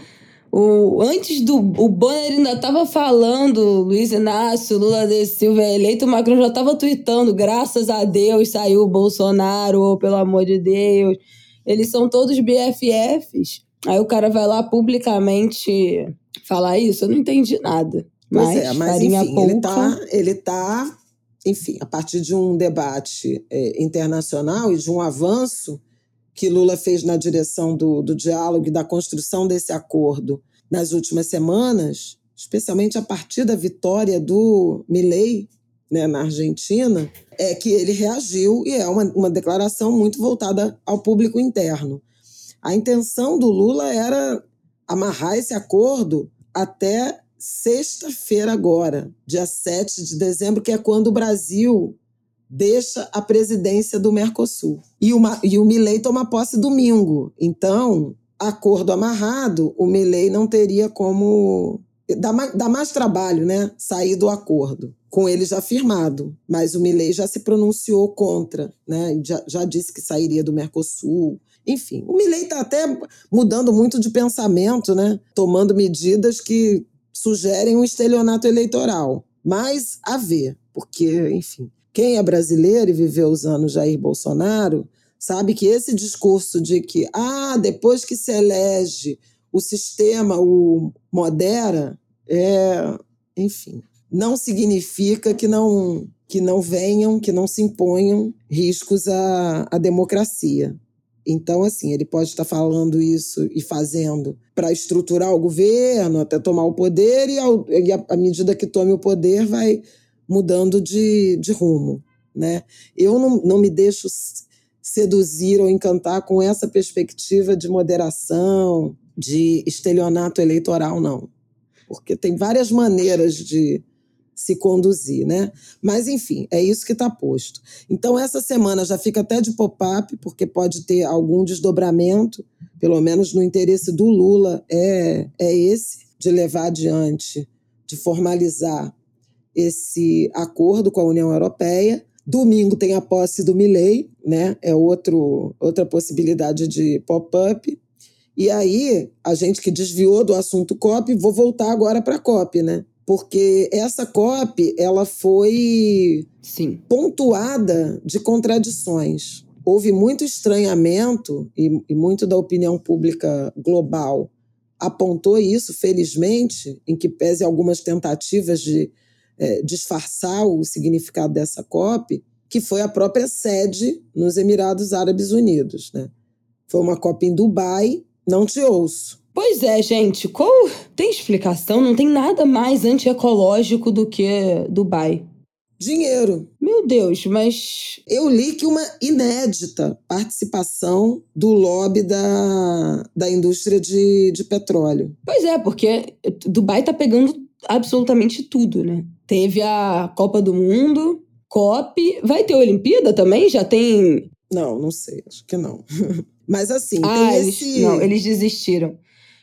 o, antes do. O Bonner ainda tava falando, Luiz Inácio, Lula de Silva é eleito, o Macron já tava tweetando, graças a Deus saiu o Bolsonaro, pelo amor de Deus. Eles são todos BFFs. Aí o cara vai lá publicamente falar isso, eu não entendi nada. Pois mas, é, mas enfim, pouca... ele tá, ele tá enfim, a partir de um debate é, internacional e de um avanço que Lula fez na direção do, do diálogo e da construção desse acordo nas últimas semanas, especialmente a partir da vitória do Milei né, na Argentina, é que ele reagiu e é uma, uma declaração muito voltada ao público interno. A intenção do Lula era amarrar esse acordo até sexta-feira agora, dia 7 de dezembro, que é quando o Brasil deixa a presidência do Mercosul. E o, e o Milley toma posse domingo. Então, acordo amarrado, o Milley não teria como... Dá mais, dá mais trabalho, né? Sair do acordo com ele já firmado, mas o Milley já se pronunciou contra, né? já, já disse que sairia do Mercosul. Enfim, o Milley está até mudando muito de pensamento, né? tomando medidas que sugerem um estelionato eleitoral. Mas a ver, porque, enfim, quem é brasileiro e viveu os anos Jair Bolsonaro sabe que esse discurso de que, ah, depois que se elege, o sistema o modera, é, enfim, não significa que não que não venham, que não se imponham riscos à, à democracia. Então, assim, ele pode estar falando isso e fazendo para estruturar o governo, até tomar o poder, e, ao, e à medida que tome o poder, vai mudando de, de rumo. Né? Eu não, não me deixo seduzir ou encantar com essa perspectiva de moderação, de estelionato eleitoral, não. Porque tem várias maneiras de se conduzir, né? Mas, enfim, é isso que está posto. Então, essa semana já fica até de pop-up, porque pode ter algum desdobramento, pelo menos no interesse do Lula, é, é esse, de levar adiante, de formalizar esse acordo com a União Europeia. Domingo tem a posse do Milley, né? É outro, outra possibilidade de pop-up. E aí, a gente que desviou do assunto COP, vou voltar agora para a COP, né? porque essa COP ela foi Sim. pontuada de contradições. Houve muito estranhamento e, e muito da opinião pública global apontou isso, felizmente, em que pese algumas tentativas de é, disfarçar o significado dessa COP, que foi a própria sede nos Emirados Árabes Unidos. Né? Foi uma COP em Dubai, não te ouço. Pois é, gente, qual tem explicação? Não tem nada mais antiecológico do que Dubai. Dinheiro. Meu Deus, mas. Eu li que uma inédita participação do lobby da, da indústria de, de petróleo. Pois é, porque Dubai tá pegando absolutamente tudo, né? Teve a Copa do Mundo, COP. Vai ter Olimpíada também? Já tem. Não, não sei, acho que não. Mas assim, ah, tem eles, esse. Não, eles desistiram.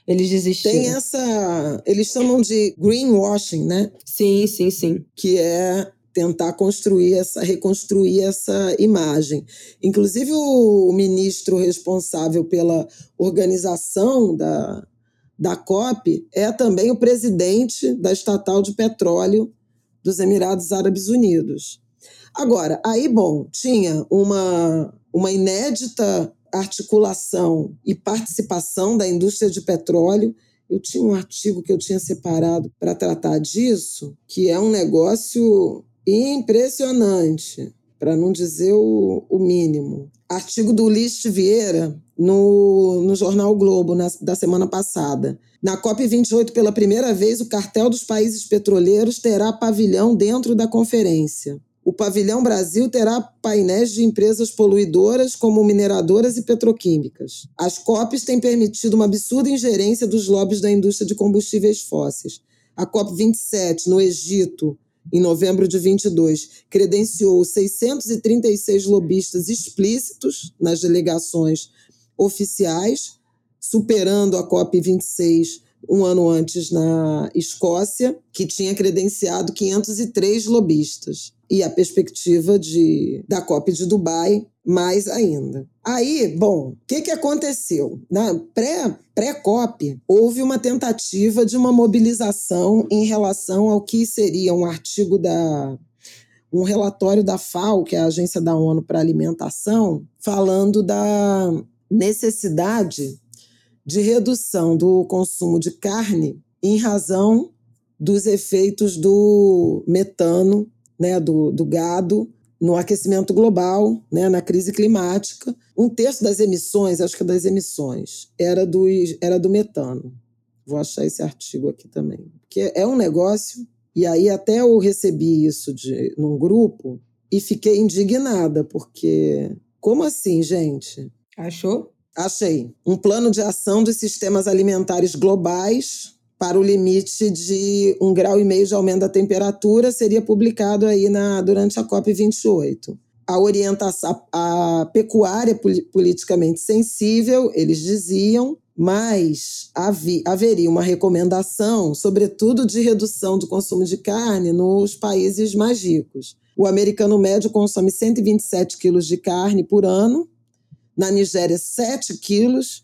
Eles desistiram. Tem essa. Eles chamam de greenwashing, né? Sim, sim, sim. Que é tentar construir essa, reconstruir essa imagem. Inclusive, o, ministro responsável pela organização da, da COP é também o presidente da estatal de petróleo dos Emirados Árabes Unidos. Agora, aí, bom, tinha uma, uma inédita articulação e participação da indústria de petróleo. Eu tinha um artigo que eu tinha separado para tratar disso, que é um negócio impressionante, para não dizer o, o, mínimo. Artigo do List Vieira no, no jornal Globo na, da semana passada. Na COP28, pela primeira vez, o cartel dos países petroleiros terá pavilhão dentro da conferência. O Pavilhão Brasil terá painéis de empresas poluidoras, como mineradoras e petroquímicas. As COPs têm permitido uma absurda ingerência dos lobbies da indústria de combustíveis fósseis. A COP27, no Egito, em novembro de 22, credenciou 636 lobistas explícitos nas delegações oficiais, superando a COP26 um ano antes na Escócia, que tinha credenciado 503 lobistas e a perspectiva de, da COP de Dubai mais ainda. Aí, bom, o que, que aconteceu? Na pré-COP, pré houve uma tentativa de uma mobilização em relação ao que seria um artigo da. um relatório da FAO, que é a Agência da ONU para a Alimentação, falando da necessidade de redução do consumo de carne em razão dos efeitos do metano né, do, do gado no aquecimento global, né, na crise climática. Um terço das emissões, acho que das emissões, era do, era do metano. Vou achar esse artigo aqui também. Que é um negócio, e aí até eu recebi isso de, num grupo e fiquei indignada, porque como assim, gente? Achou? Achei. Um plano de ação dos sistemas alimentares globais para o limite de um grau e meio de aumento da temperatura seria publicado aí na, durante a COP28. A orientação, a pecuária politicamente sensível, eles diziam, mas havi, haveria uma recomendação, sobretudo de redução do consumo de carne nos países mais ricos. O americano médio consome 127 quilos de carne por ano, na Nigéria, 7 quilos,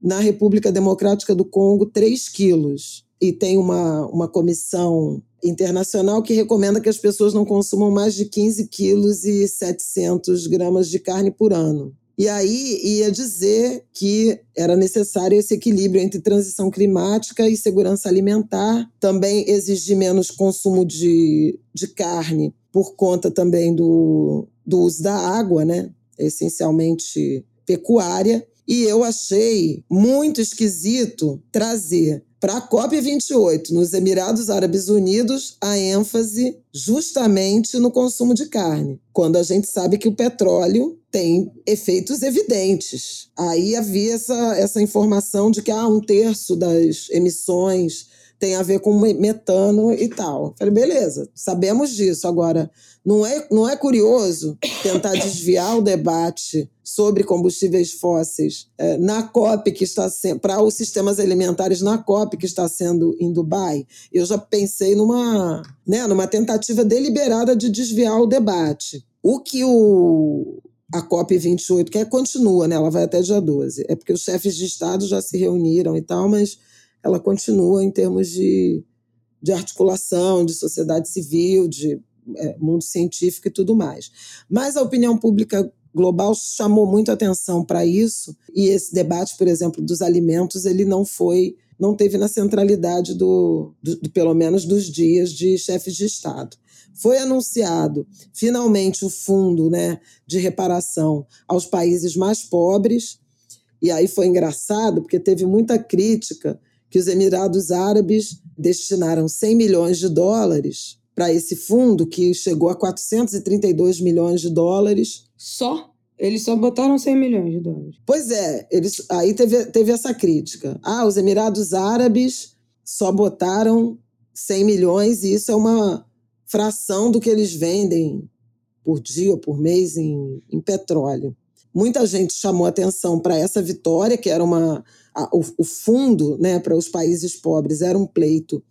na República Democrática do Congo, 3 quilos. E tem uma, uma comissão internacional que recomenda que as pessoas não consumam mais de 15 quilos e 700 gramas de carne por ano. E aí ia dizer que era necessário esse equilíbrio entre transição climática e segurança alimentar, também exigir menos consumo de, de carne por conta também do, do uso da água, né? Essencialmente pecuária, e eu achei muito esquisito trazer para a COP28, nos Emirados Árabes Unidos, a ênfase justamente no consumo de carne, quando a gente sabe que o petróleo tem efeitos evidentes. Aí havia essa, essa informação de que ah, um terço das emissões tem a ver com metano e tal. Falei, beleza, sabemos disso. Agora, não é, não é curioso tentar desviar o debate sobre combustíveis fósseis é, na COP que está sendo para os sistemas alimentares na COP que está sendo em Dubai? Eu já pensei numa, né, numa tentativa deliberada de desviar o debate. O que o, a COP 28 quer continua, né? Ela vai até dia 12. É porque os chefes de Estado já se reuniram e tal, mas ela continua em termos de, de articulação, de sociedade civil, de é, mundo científico e tudo mais. Mas a opinião pública global chamou muito atenção para isso e esse debate, por exemplo, dos alimentos, ele não foi, não teve na centralidade do, do, do pelo menos dos dias de chefes de Estado. Foi anunciado finalmente o fundo né, de reparação aos países mais pobres, e aí foi engraçado porque teve muita crítica que os Emirados Árabes destinaram 100 milhões de dólares para esse fundo, que chegou a 432 milhões de dólares. Só? Eles só botaram 100 milhões de dólares. Pois é, eles, aí teve, teve essa crítica. Ah, os Emirados Árabes só botaram 100 milhões e isso é uma fração do que eles vendem por dia ou por mês em, em petróleo. Muita gente chamou atenção para essa vitória, que era uma a, o, o fundo né, para os países pobres era um pleito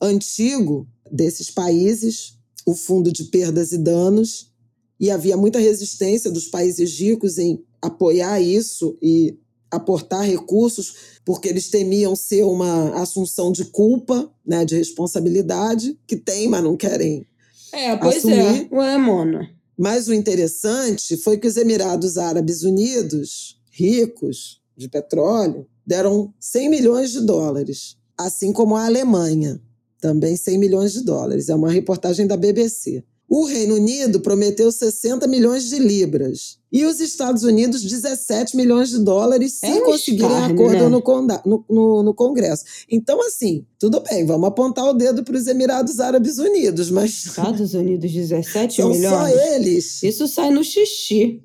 antigo desses países, o fundo de perdas e danos, e havia muita resistência dos países ricos em apoiar isso e aportar recursos, porque eles temiam ser uma assunção de culpa, né, de responsabilidade, que tem, mas não querem é, pois é. assumir. é. Ué, Mona. Mas o interessante foi que os Emirados Árabes Unidos, ricos de petróleo, deram 100 milhões de dólares, assim como a Alemanha, também 100 milhões de dólares. É uma reportagem da BBC. O Reino Unido prometeu 60 milhões de libras. E os Estados Unidos, 17 milhões de dólares, se é conseguirem carne, acordo né? no, no, no, Congresso. Então, assim, tudo bem, vamos apontar o dedo para os Emirados Árabes Unidos, mas. Estados Unidos, 17 são milhões? Só eles. Isso sai no xixi.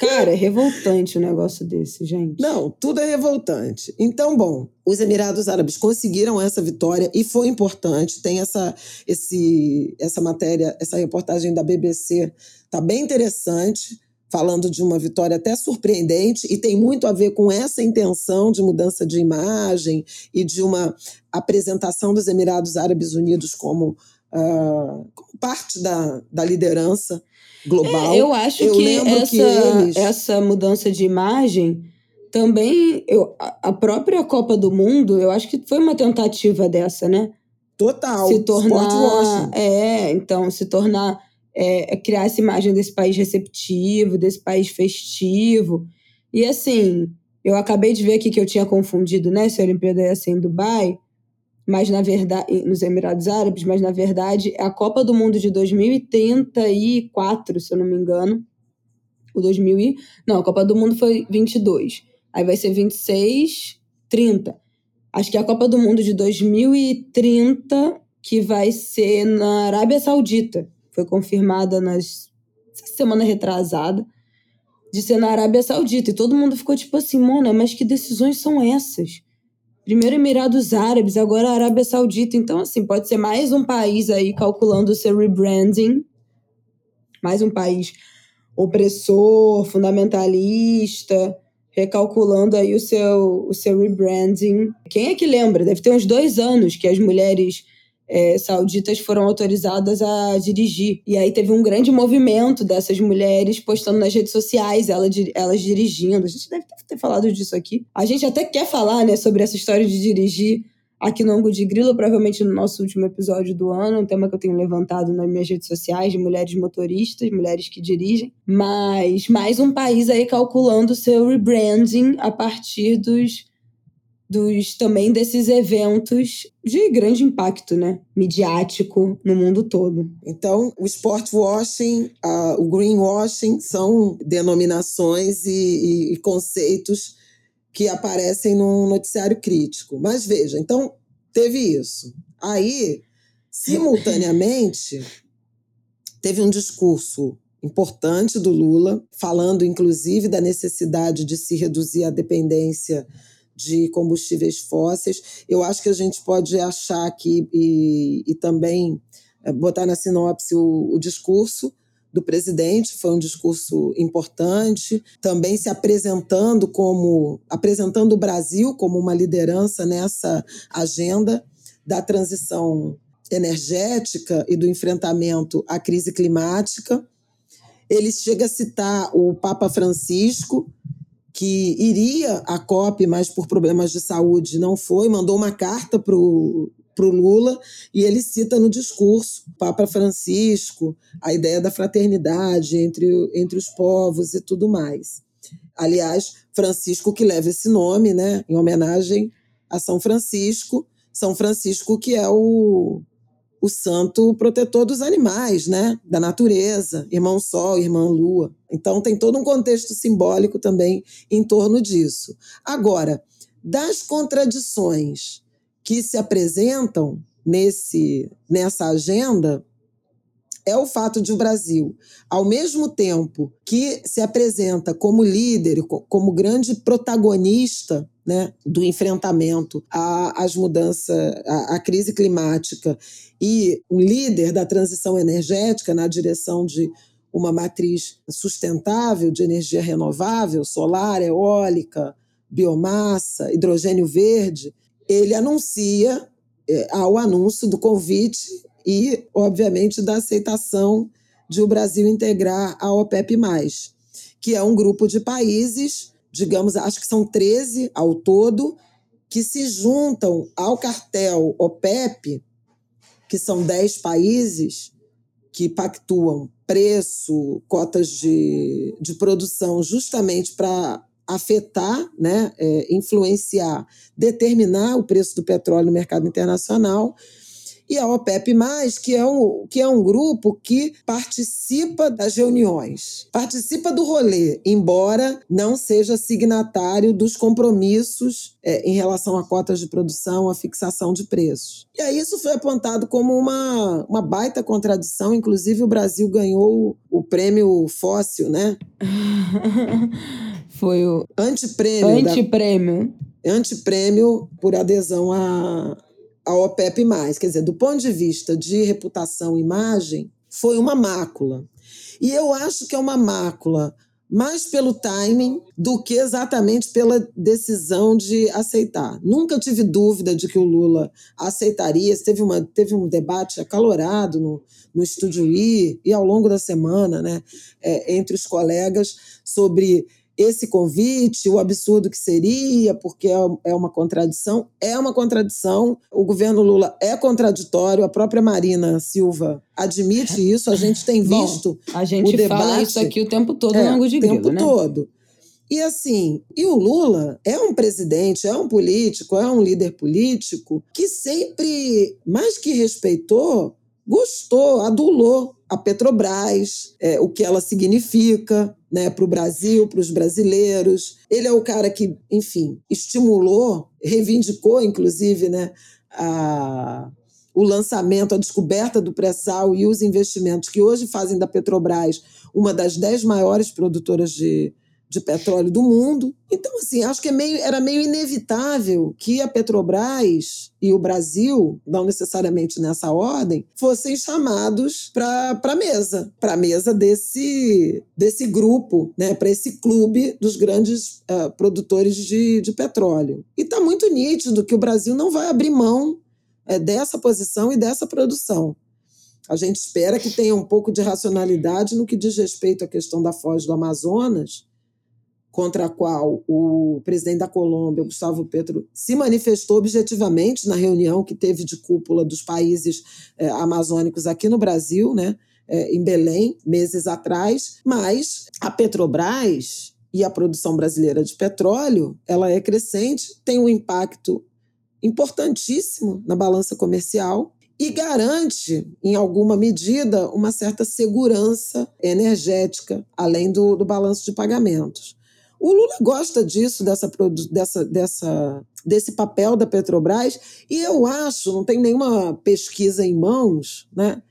Cara, é revoltante o um negócio desse, gente. Não, tudo é revoltante. Então, bom, os Emirados Árabes conseguiram essa vitória e foi importante. Tem essa, esse, essa matéria, essa reportagem da BBC, tá bem interessante, falando de uma vitória até surpreendente e tem muito a ver com essa intenção de mudança de imagem e de uma apresentação dos Emirados Árabes Unidos como, uh, como parte da, da liderança global. É, eu acho eu que, essa, que eles... essa mudança de imagem também. Eu, a própria Copa do Mundo, eu acho que foi uma tentativa dessa, né? Total. Se tornar. É, então, se tornar. É, criar essa imagem desse país receptivo, desse país festivo. E assim, eu acabei de ver aqui que eu tinha confundido, né? Se a Olimpíada ia ser em Dubai. Mas na verdade nos Emirados Árabes, mas na verdade é a Copa do Mundo de 2034, se eu não me engano. O 2000 e... não, a Copa do Mundo foi 22. Aí vai ser 26, 30. Acho que é a Copa do Mundo de 2030 que vai ser na Arábia Saudita. Foi confirmada nas semana retrasada de ser na Arábia Saudita. E todo mundo ficou tipo assim, Mona, mas que decisões são essas? Primeiro Emirados Árabes, agora a Arábia Saudita. Então, assim, pode ser mais um país aí calculando o seu rebranding. Mais um país opressor, fundamentalista, recalculando aí o seu, o seu rebranding. Quem é que lembra? Deve ter uns dois anos que as mulheres é, sauditas foram autorizadas a dirigir. E aí teve um grande movimento dessas mulheres postando nas redes sociais, ela, elas dirigindo. A gente deve ter falado disso aqui. A gente até quer falar né, sobre essa história de dirigir aqui no Ângulo de Grilo, provavelmente no nosso último episódio do ano, um tema que eu tenho levantado nas minhas redes sociais, de mulheres motoristas, mulheres que dirigem. Mas mais um país aí calculando seu rebranding a partir dos dos também desses eventos de grande impacto, né, midiático no mundo todo. Então, o sport washing, uh, o greenwashing são denominações e, e, e conceitos que aparecem no noticiário crítico. Mas veja, então teve isso. Aí, simultaneamente, teve um discurso importante do Lula, falando inclusive da necessidade de se reduzir a dependência de combustíveis fósseis. Eu acho que a gente pode achar aqui e, e também é, botar na sinopse o, o discurso do presidente, foi um discurso importante, também se apresentando como apresentando o Brasil como uma liderança nessa agenda da transição energética e do enfrentamento à crise climática. Ele chega a citar o Papa Francisco, que iria à COP, mas por problemas de saúde não foi, mandou uma carta para o Lula e ele cita no discurso Papa Francisco a ideia da fraternidade entre, entre os povos e tudo mais. Aliás, Francisco que leva esse nome, né, em homenagem a São Francisco, São Francisco que é o, o santo protetor dos animais, né? Da natureza, irmão Sol, irmã Lua. Então tem todo um contexto simbólico também em torno disso. Agora, das contradições que se apresentam nesse nessa agenda, é o fato de o Brasil, ao mesmo tempo que se apresenta como líder, como grande protagonista né, do enfrentamento às mudanças, à, à crise climática e um líder da transição energética na direção de uma matriz sustentável de energia renovável, solar, eólica, biomassa, hidrogênio verde, ele anuncia é, ao anúncio do convite e, obviamente, da aceitação de o Brasil integrar a OPEP+, que é um grupo de países, digamos, acho que são 13 ao todo, que se juntam ao cartel OPEP, que são 10 países que pactuam preço, cotas de, de produção, justamente para afetar, né, é, influenciar, determinar o preço do petróleo no mercado internacional e a OPEP+, que é um, que é um grupo que participa das reuniões, participa do rolê, embora não seja signatário dos compromissos é, em relação a cotas de produção, a fixação de preços. E aí isso foi apontado como uma, uma baita contradição, inclusive o Brasil ganhou o, prêmio Fóssil, né? foi o... Antiprêmio. Antiprêmio. Da, antiprêmio por adesão a a OPEP+. Quer dizer, do ponto de vista de reputação e imagem, foi uma mácula. E eu acho que é uma mácula mais pelo timing do que exatamente pela decisão de aceitar. Nunca tive dúvida de que o Lula aceitaria. Teve, uma, teve um debate acalorado no, no Estúdio I e ao longo da semana, né, é, entre os colegas, sobre esse convite, o absurdo que seria, porque é, é uma contradição. É uma contradição. O governo Lula é contraditório, a própria Marina Silva admite isso, a gente tem visto Bom, a gente o debate, fala isso aqui o tempo todo é, no de grilo, O tempo né? todo. E assim, e o Lula é um presidente, é um político, é um líder político que sempre, mais que respeitou, gostou, adulou a Petrobras, é, o que ela significa né, para o Brasil, para os brasileiros. Ele é o cara que, enfim, estimulou, reivindicou, inclusive, né, a, o lançamento, a descoberta do pré-sal e os investimentos que hoje fazem da Petrobras uma das dez maiores produtoras de, de petróleo do mundo. Então, assim, acho que é meio, era meio inevitável que a Petrobras e o Brasil, não necessariamente nessa ordem, fossem chamados para a mesa, para a mesa desse, desse grupo, né, para esse clube dos grandes uh, produtores de, de petróleo. E está muito nítido que o Brasil não vai abrir mão uh, dessa posição e dessa produção. A gente espera que tenha um pouco de racionalidade no que diz respeito à questão da foz do Amazonas, contra a qual o presidente da Colômbia, Gustavo Petro, se manifestou objetivamente na reunião que teve de cúpula dos países é, amazônicos aqui no Brasil, né, é, em Belém, meses atrás. Mas a Petrobras e a produção brasileira de petróleo, ela é crescente, tem um impacto importantíssimo na balança comercial e garante, em alguma medida, uma certa segurança energética, além do, do balanço de pagamentos. O Lula gosta disso, dessa, dessa, dessa, desse papel da Petrobras, e eu acho, não tem nenhuma pesquisa em mãos, né?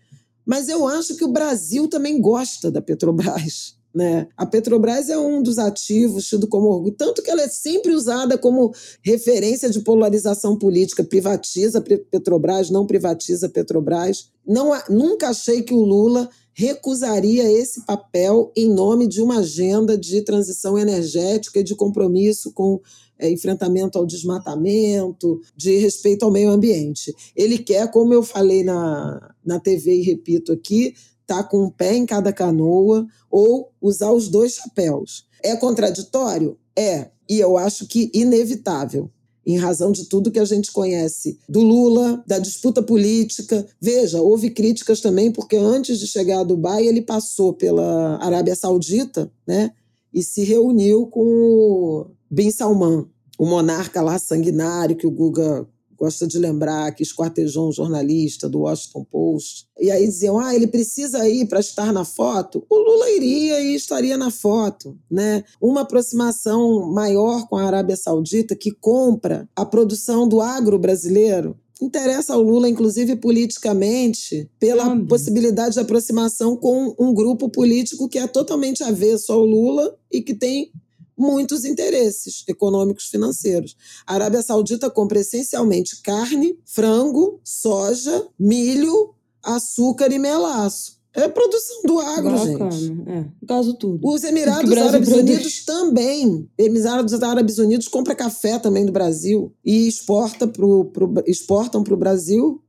mas eu acho que o Brasil também gosta da Petrobras. Né? A Petrobras é um dos ativos tido como orgulho, tanto que ela é sempre usada como referência de polarização política. Privatiza Petrobras, não privatiza Petrobras. Não, nunca achei que o Lula recusaria esse papel em nome de uma agenda de transição energética e de compromisso com é, enfrentamento ao desmatamento, de respeito ao meio ambiente. Ele quer, como eu falei na, na TV e repito aqui, estar tá com um pé em cada canoa ou usar os dois chapéus. É contraditório? É, e eu acho que inevitável em razão de tudo que a gente conhece do Lula, da disputa política. Veja, houve críticas também, porque antes de chegar a Dubai, ele passou pela Arábia Saudita né, e se reuniu com o Bin Salman, o monarca lá sanguinário que o Guga gosta de lembrar que esquartejou um jornalista do Washington Post. E aí diziam: ah, ele precisa ir para estar na foto. O Lula iria e estaria na foto. Né? Uma aproximação maior com a Arábia Saudita, que compra a produção do agro brasileiro, interessa ao Lula, inclusive politicamente, pela possibilidade de aproximação com um grupo político que é totalmente avesso ao Lula e que tem muitos interesses econômicos financeiros. A Arábia Saudita compra essencialmente carne, frango, soja, milho, açúcar e melaço. É produção do agro, Bacana. gente. É, caso tudo. Os Emirados Árabes produz. Unidos também. Emirados Árabes Unidos compra café também do Brasil e exporta pro, pro, exportam para o Brasil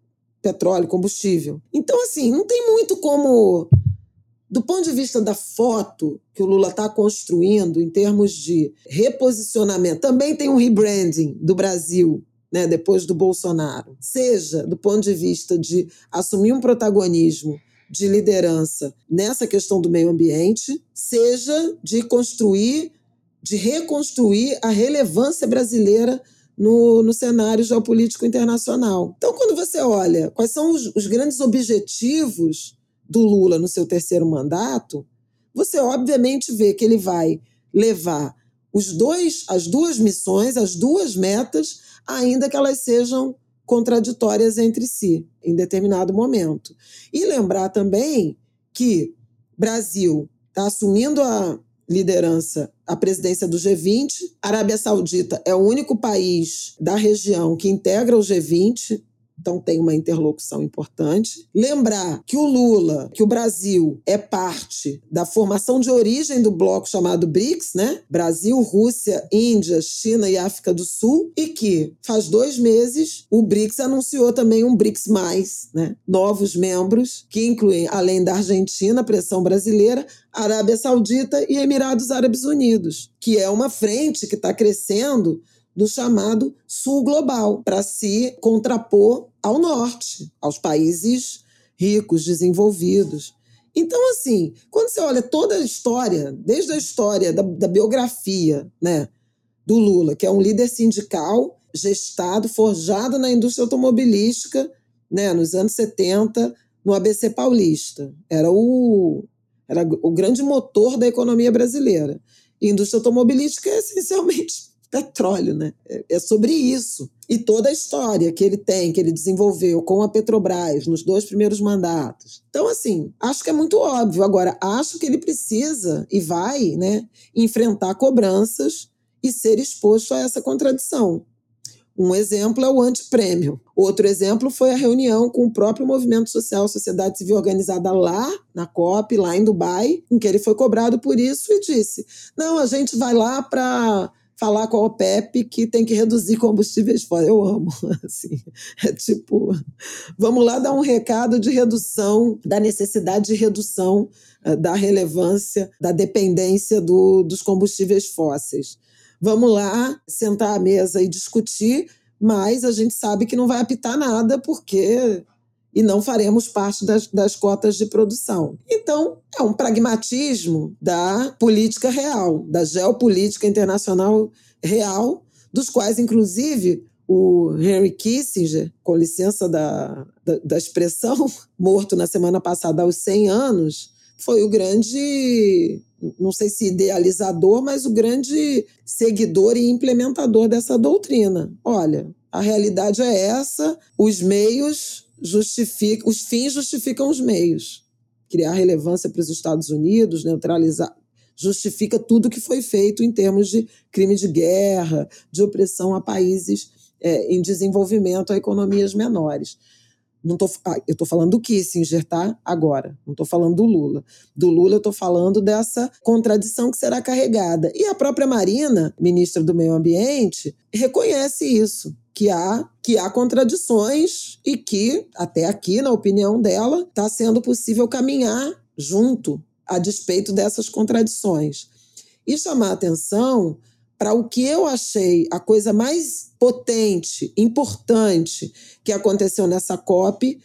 petróleo, combustível. Então, assim, não tem muito como do ponto de vista da foto que o Lula está construindo em termos de reposicionamento, também tem um rebranding do Brasil, né, depois do Bolsonaro. Seja do ponto de vista de assumir um protagonismo de liderança nessa questão do meio ambiente, seja de construir, de reconstruir a relevância brasileira no, no cenário geopolítico internacional. Então, quando você olha quais são os, os grandes objetivos do Lula no seu terceiro mandato, você obviamente vê que ele vai levar os dois, as duas missões, as duas metas, ainda que elas sejam contraditórias entre si em determinado momento. E lembrar também que Brasil está assumindo a liderança, a presidência do G20. A Arábia Saudita é o único país da região que integra o G20, então tem uma interlocução importante. Lembrar que o Lula, que o Brasil é parte da formação de origem do bloco chamado BRICS, né? Brasil, Rússia, Índia, China e África do Sul, e que faz dois meses o BRICS anunciou também um BRICS mais, né? Novos membros que incluem, além da Argentina, pressão brasileira, Arábia Saudita e Emirados Árabes Unidos, que é uma frente que está crescendo do chamado Sul Global, para se contrapor ao Norte, aos países ricos, desenvolvidos. Então, assim, quando você olha toda a história, desde a história da, da biografia né, do Lula, que é um líder sindical gestado, forjado na indústria automobilística, né, nos anos 70, no ABC Paulista. Era o, era o grande motor da economia brasileira. E indústria automobilística é essencialmente petróleo, né? É, é sobre isso. E toda a história que ele tem, que ele desenvolveu com a Petrobras nos dois primeiros mandatos. Então, assim, acho que é muito óbvio. Agora, acho que ele precisa e vai né, enfrentar cobranças e ser exposto a essa contradição. Um exemplo é o antiprêmio. Outro exemplo foi a reunião com o próprio movimento social, sociedade civil organizada lá na COP, lá em Dubai, em que ele foi cobrado por isso e disse: não, a gente vai lá para falar com a OPEP que tem que reduzir combustíveis fósseis. Eu amo, assim. É tipo, vamos lá dar um recado de redução, da necessidade de redução eh, da relevância, da dependência do, dos combustíveis fósseis. Vamos lá sentar à mesa e discutir, mas a gente sabe que não vai apitar nada, porque e não faremos parte das, das cotas de produção. Então, é um pragmatismo da política real, da geopolítica internacional real, dos quais, inclusive, o Henry Kissinger, com licença da, da, da, expressão, morto na semana passada aos 100 anos, foi o grande, não sei se idealizador, mas o grande seguidor e implementador dessa doutrina. Olha, a realidade é essa, os meios justifica, os fins justificam os meios. Criar relevância para os Estados Unidos, neutralizar, justifica tudo que foi feito em termos de crime de guerra, de opressão a países é, em desenvolvimento, a economias menores. Não tô, ah, eu estou falando do Kissinger, tá? Agora. Não estou falando do Lula. Do Lula, eu estou falando dessa contradição que será carregada. E a própria Marina, ministra do Meio Ambiente, reconhece isso que há que há contradições e que até aqui, na opinião dela, está sendo possível caminhar junto a despeito dessas contradições e chamar atenção para o que eu achei a coisa mais potente, importante que aconteceu nessa COP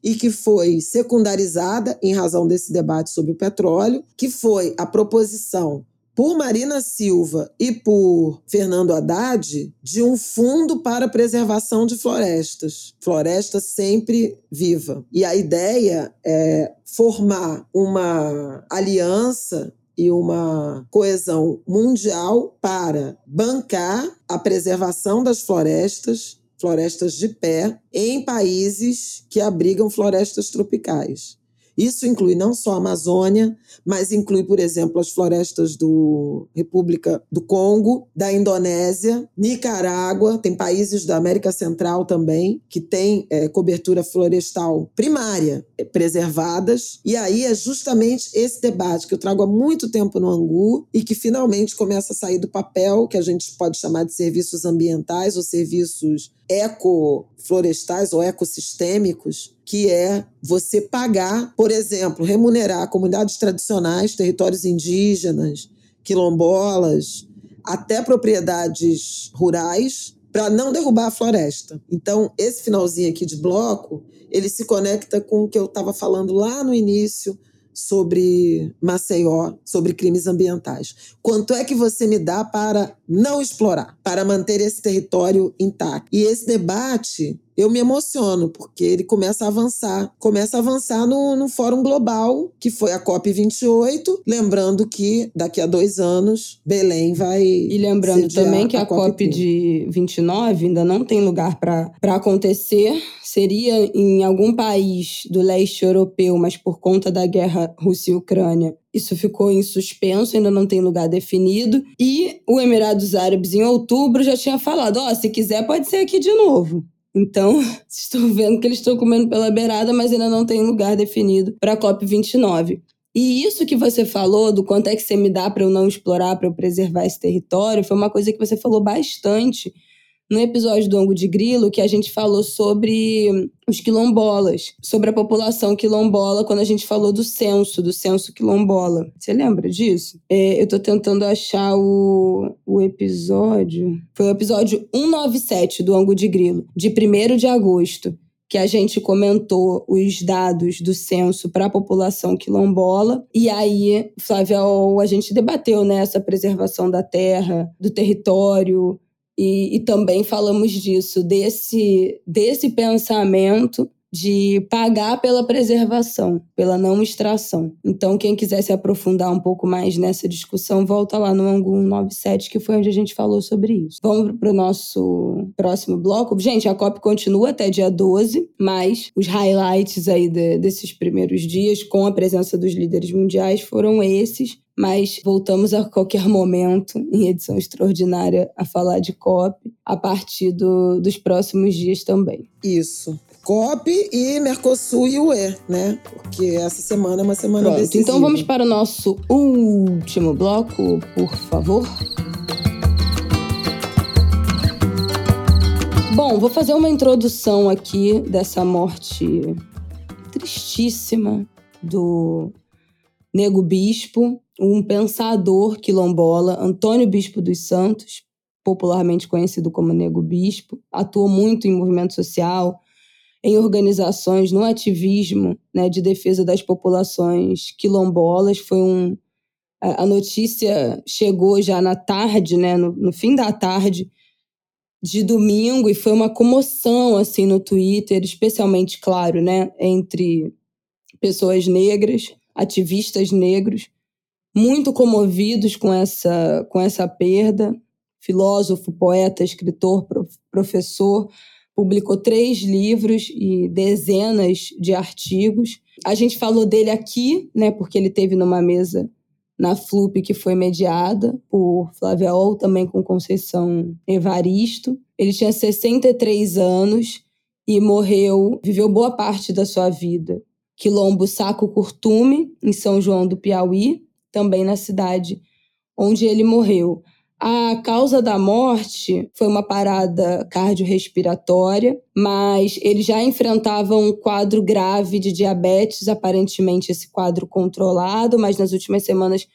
e que foi secundarizada em razão desse debate sobre o petróleo, que foi a proposição por Marina Silva e por Fernando Haddad de um fundo para preservação de florestas, floresta sempre viva. E a ideia é formar uma aliança e uma coesão mundial para bancar a preservação das florestas, florestas de pé, em países que abrigam florestas tropicais. Isso inclui não só a Amazônia, mas inclui, por exemplo, as florestas do República do Congo, da Indonésia, Nicarágua, tem países da América Central também que têm é, cobertura florestal primária é, preservadas. E aí é justamente esse debate que eu trago há muito tempo no Angu e que finalmente começa a sair do papel que a gente pode chamar de serviços ambientais ou serviços ecoflorestais ou ecossistêmicos, que é você pagar, por exemplo, remunerar comunidades tradicionais, territórios indígenas, quilombolas, até propriedades rurais, para não derrubar a floresta. Então, esse finalzinho aqui de bloco, ele se conecta com o que eu estava falando lá no início sobre Maceió, sobre crimes ambientais. Quanto é que você me dá para não explorar, para manter esse território intacto? E esse debate eu me emociono, porque ele começa a avançar. Começa a avançar no, no Fórum Global, que foi a COP28. Lembrando que daqui a dois anos, Belém vai. E lembrando também que a, a COP, de 29 ainda não tem lugar para acontecer. Seria em algum país do leste europeu, mas por conta da guerra Rússia e Ucrânia, isso ficou em suspenso, ainda não tem lugar definido. E o Emirados Árabes, em outubro, já tinha falado: ó, oh, se quiser, pode ser aqui de novo. Então, estou vendo que eles estão comendo pela beirada, mas ainda não tem lugar definido para a COP29. E isso que você falou, do quanto é que você me dá para eu não explorar, para eu preservar esse território, foi uma coisa que você falou bastante no episódio do Ango de Grilo que a gente falou sobre os quilombolas, sobre a população quilombola, quando a gente falou do censo, do censo quilombola. Você lembra disso? É, eu tô tentando achar o, o episódio. Foi o episódio 197 do Ango de Grilo, de 1 de agosto que a gente comentou os dados do censo para a população quilombola. E aí, Flávia, a gente debateu né, essa preservação da terra, do território, e, e também falamos disso, desse, desse pensamento de pagar pela preservação, pela não extração. Então, quem quiser se aprofundar um pouco mais nessa discussão, volta lá no Angu 197, que foi onde a gente falou sobre isso. Vamos para o nosso próximo bloco. Gente, a COP continua até dia 12, mas os highlights aí de, desses primeiros dias, com a presença dos líderes mundiais, foram esses mas voltamos a qualquer momento, em edição extraordinária, a falar de COP, a partir do, dos próximos dias também. Isso. COP e Mercosul e UE, né? Porque essa semana é uma semana Pronto, decisiva. Então vamos para o nosso último bloco, por favor. Bom, vou fazer uma introdução aqui dessa morte tristíssima do Nego Bispo, um pensador quilombola, Antônio Bispo dos Santos, popularmente conhecido como Nego Bispo, atuou muito em movimento social, em organizações, no ativismo né, de defesa das populações quilombolas. Foi um, a notícia chegou já na tarde, né, no, no fim da tarde de domingo, e foi uma comoção assim no Twitter, especialmente, claro, né, entre pessoas negras, ativistas negros, muito comovidos com essa, com essa perda. Filósofo, poeta, escritor, professor, publicou três livros e dezenas de artigos. A gente falou dele aqui, né, porque ele teve numa mesa na FLUP que foi mediada por Flávia Ol, também com Conceição Evaristo. Ele tinha 63 anos e morreu, viveu boa parte da sua vida. Quilombo Saco Curtume, em São João do Piauí, também na cidade onde ele morreu. A causa da morte foi uma parada cardiorrespiratória, mas ele já enfrentava um quadro grave de diabetes, aparentemente esse quadro controlado, mas nas últimas semanas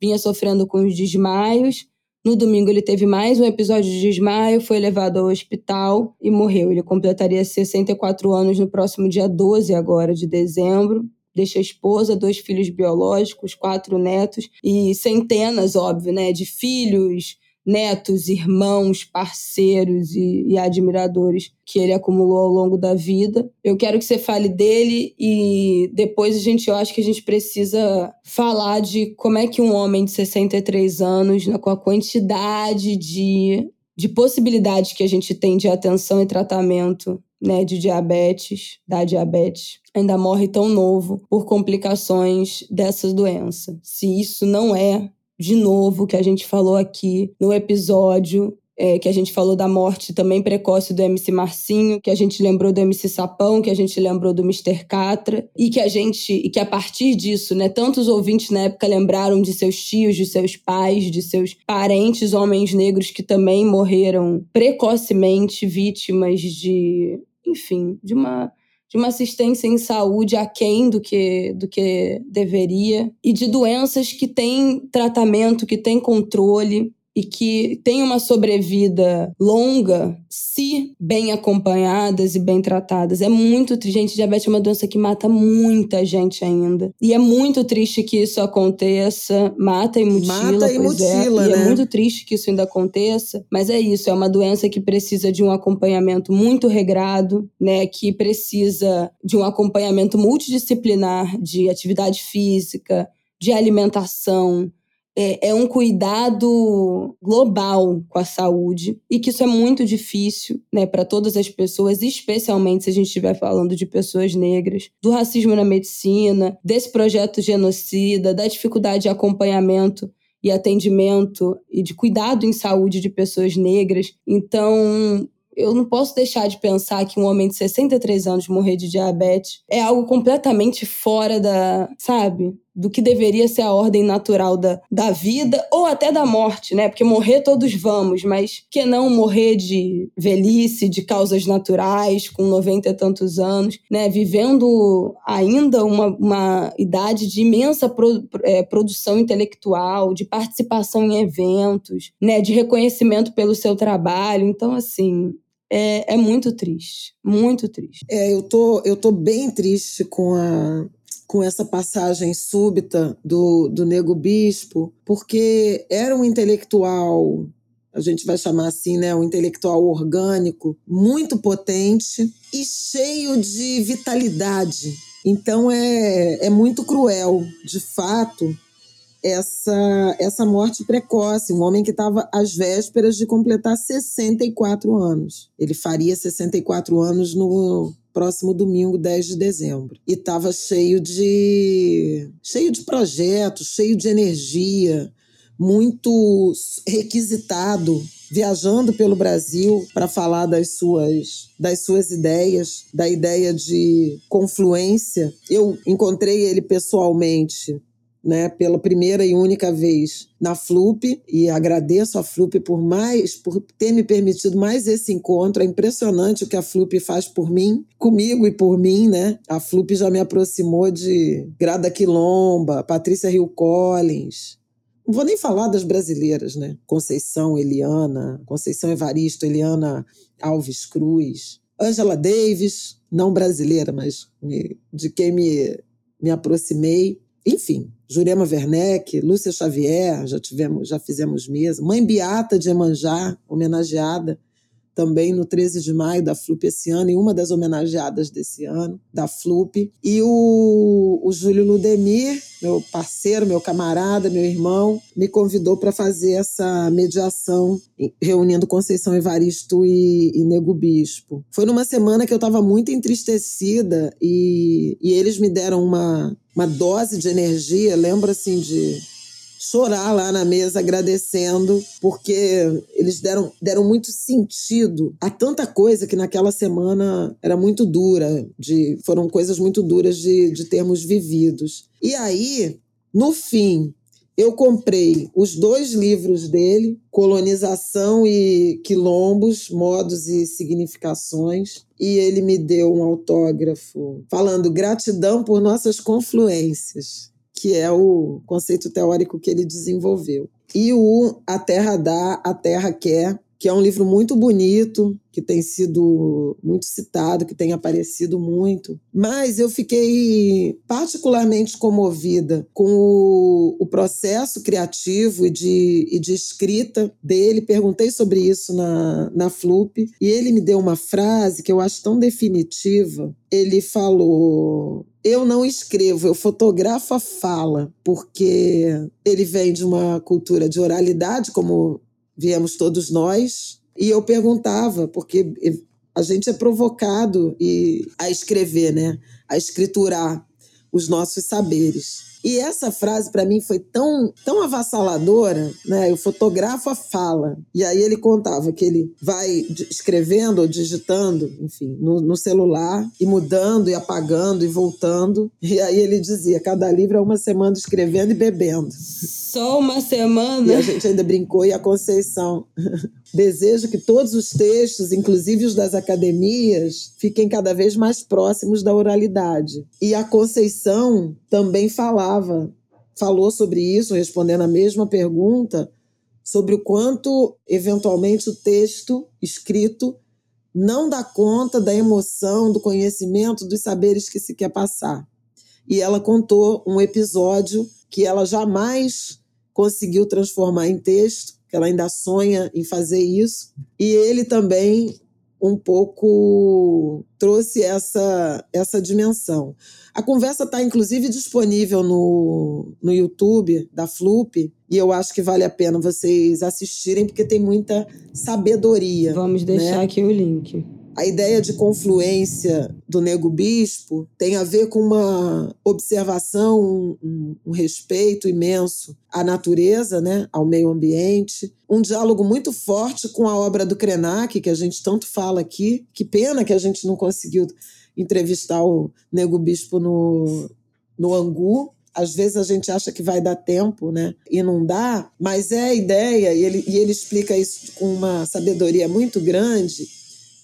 vinha sofrendo com os desmaios. No domingo ele teve mais um episódio de desmaio, foi levado ao hospital e morreu. Ele completaria 64 anos no próximo dia 12 agora de dezembro deixa a esposa, dois filhos biológicos, quatro netos e centenas, óbvio, né, de filhos, netos, irmãos, parceiros e, e, admiradores que ele acumulou ao longo da vida. Eu quero que você fale dele e depois a gente, eu acho que a gente precisa falar de como é que um homem de 63 anos, com a quantidade de, de possibilidades que a gente tem de atenção e tratamento né, de diabetes, da diabetes, ainda morre tão novo por complicações dessa doença. Se isso não é, de novo, que a gente falou aqui no episódio é, que a gente falou da morte também precoce do MC Marcinho, que a gente lembrou do MC Sapão, que a gente lembrou do Mr. Catra, e que a gente, e que a partir disso, né, tantos ouvintes na época lembraram de seus tios, de seus pais, de seus parentes homens negros que também morreram precocemente vítimas de enfim, de uma de uma assistência em saúde aquém do que, do que deveria, e de doenças que têm tratamento, que têm controle, e que têm uma sobrevida longa se bem acompanhadas e bem tratadas. É muito triste. Gente, diabetes é uma doença que mata muita gente ainda. E é muito triste que isso aconteça. Mata e mutila, mata e pois mutila, é. Né? E é muito triste que isso ainda aconteça. Mas é isso, é uma doença que precisa de um acompanhamento muito regrado, né? Que precisa de um acompanhamento multidisciplinar de atividade física, de alimentação, é, é, um cuidado global com a saúde e que isso é muito difícil né, para todas as pessoas, especialmente se a gente estiver falando de pessoas negras, do racismo na medicina, desse projeto genocida, da dificuldade de acompanhamento e atendimento e de cuidado em saúde de pessoas negras. Então, eu não posso deixar de pensar que um homem de 63 anos morrer de diabetes é algo completamente fora da, sabe, do que deveria ser a ordem natural da, da vida ou até da morte, né? Porque morrer todos vamos, mas que não morrer de velhice, de causas naturais, com 90 e tantos anos, né? Vivendo ainda uma, uma idade de imensa pro, é, produção intelectual, de participação em eventos, né? De reconhecimento pelo seu trabalho. Então, assim, é, é muito triste, muito triste. É, eu tô, eu tô bem triste com a com essa passagem súbita do, do Nego Bispo, porque era um intelectual, a gente vai chamar assim, né, um intelectual orgânico, muito potente e cheio de vitalidade. Então é, é muito cruel, de fato, essa, essa morte precoce, um homem que estava às vésperas de completar 64 anos. Ele faria 64 anos no próximo domingo, 10 de dezembro. E estava cheio de cheio de projetos, cheio de energia, muito requisitado, viajando pelo Brasil para falar das suas das suas ideias, da ideia de confluência. Eu encontrei ele pessoalmente né, pela primeira e única vez na FLUP e agradeço a FLUP por mais por ter me permitido mais esse encontro. É impressionante o que a FLUP faz por mim, comigo e por mim, né? A FLUP já me aproximou de Grada Quilomba, Patrícia Rio Collins. Não vou nem falar das brasileiras, né? Conceição Eliana, Conceição Evaristo, Eliana Alves Cruz, Angela Davis, não brasileira, mas de quem me, me aproximei. Enfim, Jurema Werneck, Lúcia Xavier, já tivemos, já fizemos mesa. Mãe Beata de Emanjá, homenageada também no 13 de maio da FLUP esse ano, e uma das homenageadas desse ano, da FLUP. E o, o Júlio Ludemir, meu parceiro, meu camarada, meu irmão, me convidou para fazer essa mediação, reunindo Conceição Evaristo e, e Nego Bispo. Foi numa semana que eu estava muito entristecida e, e eles me deram uma, uma dose de energia, lembro assim de chorar lá na mesa agradecendo, porque eles deram, deram muito sentido a tanta coisa que naquela semana era muito dura, de, foram coisas muito duras de, de termos vividos. E aí, no fim, eu comprei os dois livros dele, Colonização e Quilombos, Modos e Significações, e ele me deu um autógrafo falando gratidão por nossas confluências que é o conceito teórico que ele desenvolveu. E o A Terra Dá, A Terra Quer, que é um livro muito bonito, que tem sido muito citado, que tem aparecido muito. Mas eu fiquei particularmente comovida com o, o processo criativo e de, e de escrita dele. Perguntei sobre isso na, na FLUP e ele me deu uma frase que eu acho tão definitiva. Ele falou: eu não escrevo, eu fotografo a fala, porque ele vem de uma cultura de oralidade, como viemos todos nós. E eu perguntava, porque a gente é provocado a escrever, né? a escriturar os nossos saberes. E essa frase para mim foi tão, tão avassaladora, né? Eu fotografo a fala. E aí ele contava que ele vai escrevendo ou digitando, enfim, no, no celular e mudando e apagando e voltando. E aí ele dizia: cada livro é uma semana escrevendo e bebendo. Só uma semana? E a gente ainda brincou e a Conceição. Desejo que todos os textos, inclusive os das academias, fiquem cada vez mais próximos da oralidade. E a Conceição também falava, falou sobre isso, respondendo a mesma pergunta, sobre o quanto, eventualmente, o texto escrito não dá conta da emoção, do conhecimento, dos saberes que se quer passar. E ela contou um episódio que ela jamais conseguiu transformar em texto, que ela ainda sonha em fazer isso. E ele também um pouco trouxe essa, essa dimensão. A conversa está, inclusive, disponível no, no YouTube da FLUP, e eu acho que vale a pena vocês assistirem, porque tem muita sabedoria. Vamos deixar né? aqui o link. A ideia de confluência do Nego Bispo tem a ver com uma observação, um, um, respeito imenso à natureza, né, ao meio ambiente, um diálogo muito forte com a obra do Krenak, que a gente tanto fala aqui. Que pena que a gente não conseguiu entrevistar o Nego Bispo no, no Angu, às vezes a gente acha que vai dar tempo, né? E não dá, mas é a ideia, e ele, e ele explica isso com uma sabedoria muito grande,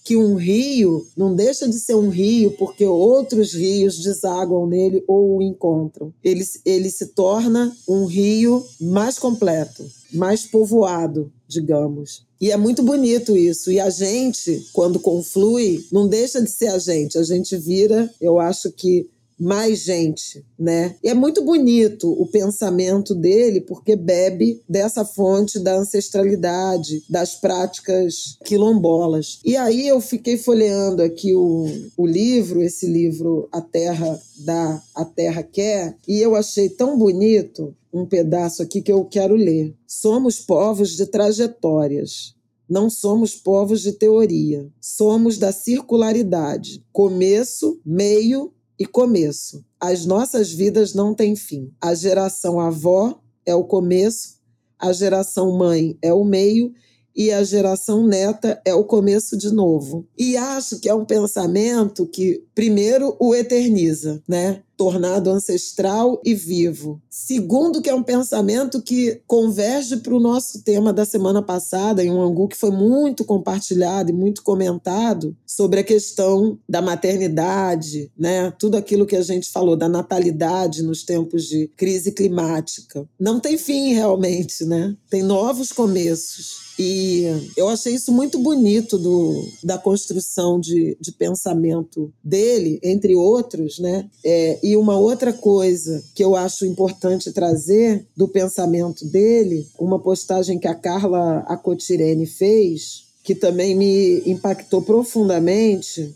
que um rio não deixa de ser um rio porque outros rios desaguam nele ou o encontram. Ele, ele se torna um rio mais completo, mais povoado, digamos. E é muito bonito isso. E a gente, quando conflui, não deixa de ser a gente. A gente vira, eu acho que mais gente, né? E é muito bonito o pensamento dele, porque bebe dessa fonte da ancestralidade, das práticas quilombolas. E aí eu fiquei folheando aqui o, o livro, esse livro A Terra dá, A Terra quer, e eu achei tão bonito um pedaço aqui que eu quero ler. Somos povos de trajetórias. Não somos povos de teoria. Somos da circularidade, começo, meio e começo. As nossas vidas não têm fim. A geração avó é o começo, a geração mãe é o meio e a geração neta é o começo de novo. E acho que é um pensamento que, primeiro, o eterniza, né? Tornado ancestral e vivo. Segundo, que é um pensamento que converge para o nosso tema da semana passada, em um angu que foi muito compartilhado e muito comentado, sobre a questão da maternidade, né? tudo aquilo que a gente falou da natalidade nos tempos de crise climática. Não tem fim realmente, né? tem novos começos. E eu achei isso muito bonito do, da construção de, de pensamento dele, entre outros, né? É, e uma outra coisa que eu acho importante trazer do pensamento dele, uma postagem que a Carla Acotirene fez, que também me impactou profundamente,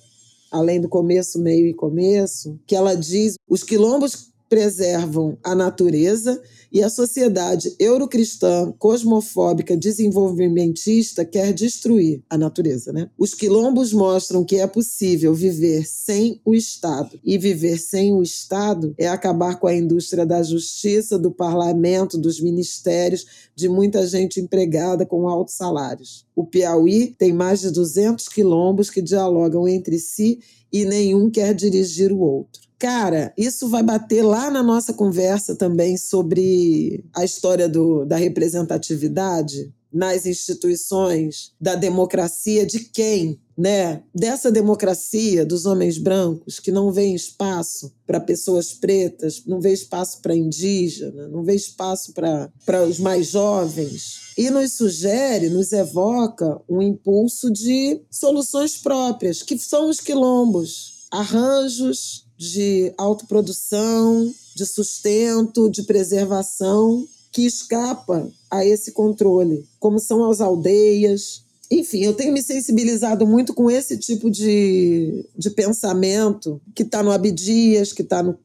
além do começo, meio e começo, que ela diz: os quilombos preservam a natureza e a sociedade eurocristã, cosmofóbica, desenvolvimentista quer destruir a natureza. Né? Os quilombos mostram que é possível viver sem o Estado. E viver sem o Estado é acabar com a indústria da justiça, do parlamento, dos ministérios, de muita gente empregada com altos salários. O Piauí tem mais de 200 quilombos que dialogam entre si e nenhum quer dirigir o outro. Cara, isso vai bater lá na nossa conversa também sobre a história do, da representatividade nas instituições, da democracia de quem? Né? Dessa democracia dos homens brancos que não vê espaço para pessoas pretas, não vê espaço para indígena, não vê espaço para os mais jovens. E nos sugere, nos evoca um impulso de soluções próprias, que são os quilombos, arranjos de autoprodução, de sustento, de preservação, que escapa a esse controle, como são as aldeias. Enfim, eu tenho me sensibilizado muito com esse tipo de, de pensamento que está no Abdias, que está no,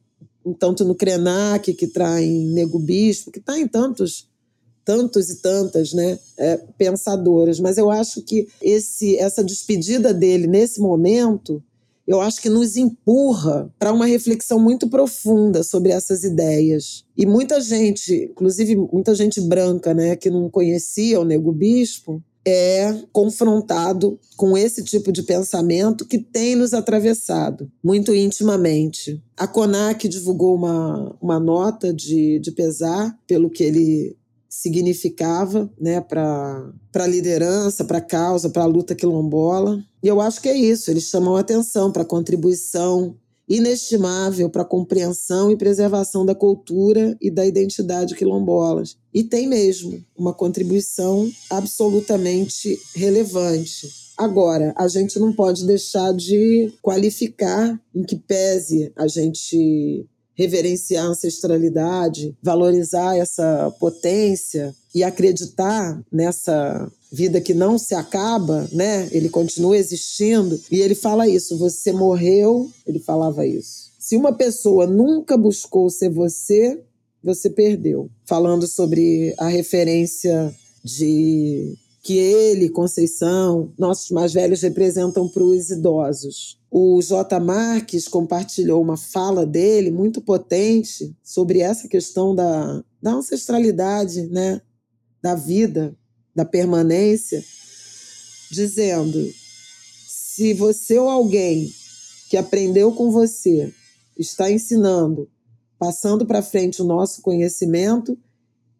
tanto no Krenak, que está em Nego Bispo, que está em tantos tantos e tantas né, é, pensadoras. Mas eu acho que esse, essa despedida dele nesse momento eu acho que nos empurra para uma reflexão muito profunda sobre essas ideias. E muita gente, inclusive muita gente branca, né, que não conhecia o Nego Bispo, é confrontado com esse tipo de pensamento que tem nos atravessado muito intimamente. A CONAC divulgou uma, uma nota de, de pesar pelo que ele significava né, para a liderança, para a causa, para a luta quilombola. E eu acho que é isso, eles chamam atenção para a contribuição inestimável para a compreensão e preservação da cultura e da identidade quilombolas. E tem mesmo uma contribuição absolutamente relevante. Agora, a gente não pode deixar de qualificar em que pese a gente reverenciar a ancestralidade, valorizar essa potência e acreditar nessa vida que não se acaba, né? Ele continua existindo e ele fala isso, você morreu, ele falava isso. Se uma pessoa nunca buscou ser você, você perdeu. Falando sobre a referência de que ele, Conceição, nossos mais velhos representam para os idosos. O J. Marques compartilhou uma fala dele muito potente sobre essa questão da, da ancestralidade, né? da vida, da permanência, dizendo: se você ou alguém que aprendeu com você está ensinando, passando para frente o nosso conhecimento,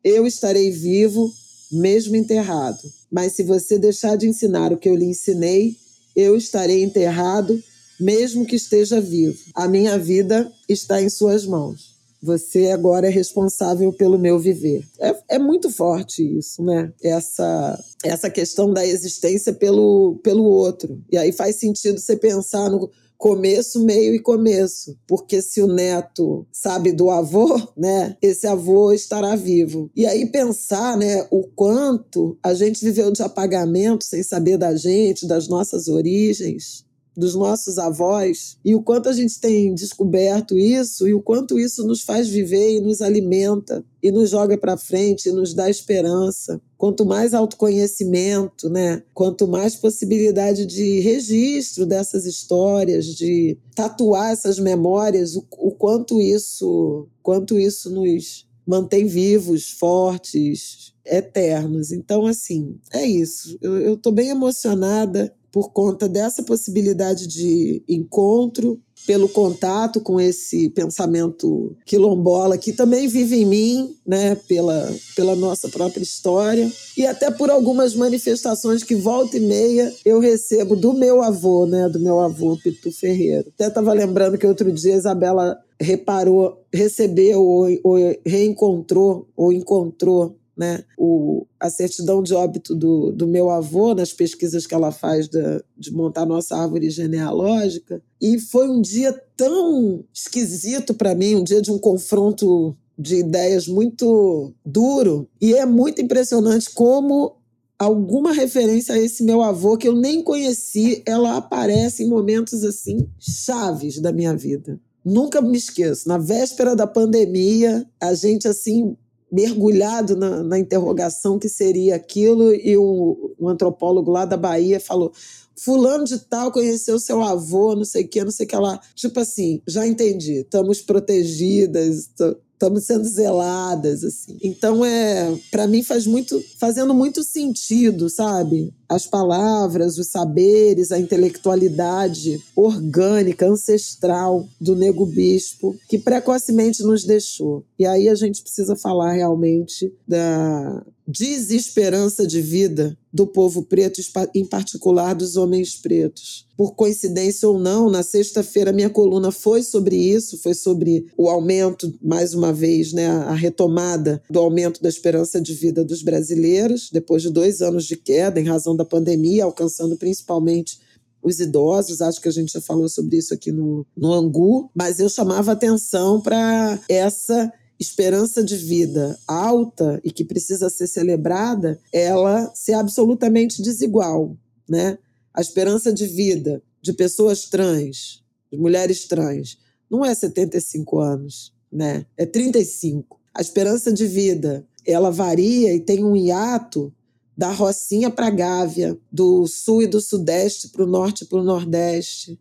eu estarei vivo, mesmo enterrado. Mas se você deixar de ensinar o que eu lhe ensinei, eu estarei enterrado, mesmo que esteja vivo. A minha vida está em suas mãos. Você agora é responsável pelo meu viver. É, é muito forte isso, né? Essa, essa questão da existência pelo, pelo outro. E aí faz sentido você pensar no começo, meio e começo. Porque se o neto sabe do avô, né, esse avô estará vivo. E aí pensar, né, o quanto a gente viveu de apagamento sem saber da gente, das nossas origens, dos nossos avós e o quanto a gente tem descoberto isso e o quanto isso nos faz viver e nos alimenta e nos joga para frente e nos dá esperança. Quanto mais autoconhecimento, né? Quanto mais possibilidade de registro dessas histórias, de tatuar essas memórias, o, o quanto isso, quanto isso nos mantém vivos, fortes, eternos. Então, assim, é isso. Eu estou bem emocionada por conta dessa possibilidade de encontro, pelo contato com esse pensamento quilombola que também vive em mim, né, pela, pela nossa própria história, e até por algumas manifestações que volta e meia eu recebo do meu avô, né, do meu avô Pitu Ferreira. Até estava lembrando que outro dia a Isabela reparou, recebeu ou, ou reencontrou ou encontrou né, o, a certidão de óbito do, do meu avô, nas pesquisas que ela faz de, montar nossa árvore genealógica. E foi um dia tão esquisito para mim, um dia de um confronto de ideias muito duro. E é muito impressionante como alguma referência a esse meu avô que eu nem conheci, ela aparece em momentos assim chaves da minha vida. Nunca me esqueço. Na véspera da pandemia, a gente assim mergulhado na, na, interrogação que seria aquilo, e um, um, antropólogo lá da Bahia falou: Fulano de Tal conheceu seu avô, não sei o que, não sei o que lá. Tipo assim, já entendi, estamos protegidas, estamos sendo zeladas, assim. Então é, para mim faz muito, fazendo muito sentido, sabe? As palavras, os saberes, a intelectualidade orgânica, ancestral do nego bispo, que precocemente nos deixou. E aí a gente precisa falar realmente da desesperança de vida do povo preto, em particular dos homens pretos. Por coincidência ou não, na sexta-feira minha coluna foi sobre isso, foi sobre o aumento, mais uma vez, né, a retomada do aumento da esperança de vida dos brasileiros, depois de dois anos de queda em razão da pandemia, alcançando principalmente os idosos, acho que a gente já falou sobre isso aqui no, no Angu, mas eu chamava atenção para essa esperança de vida alta e que precisa ser celebrada, ela ser absolutamente desigual, né? A esperança de vida de pessoas trans, de mulheres trans, não é 75 anos, né? É 35. A esperança de vida, ela varia e tem um hiato da Rocinha para a Gávea, do sul e do sudeste para o norte e para o nordeste,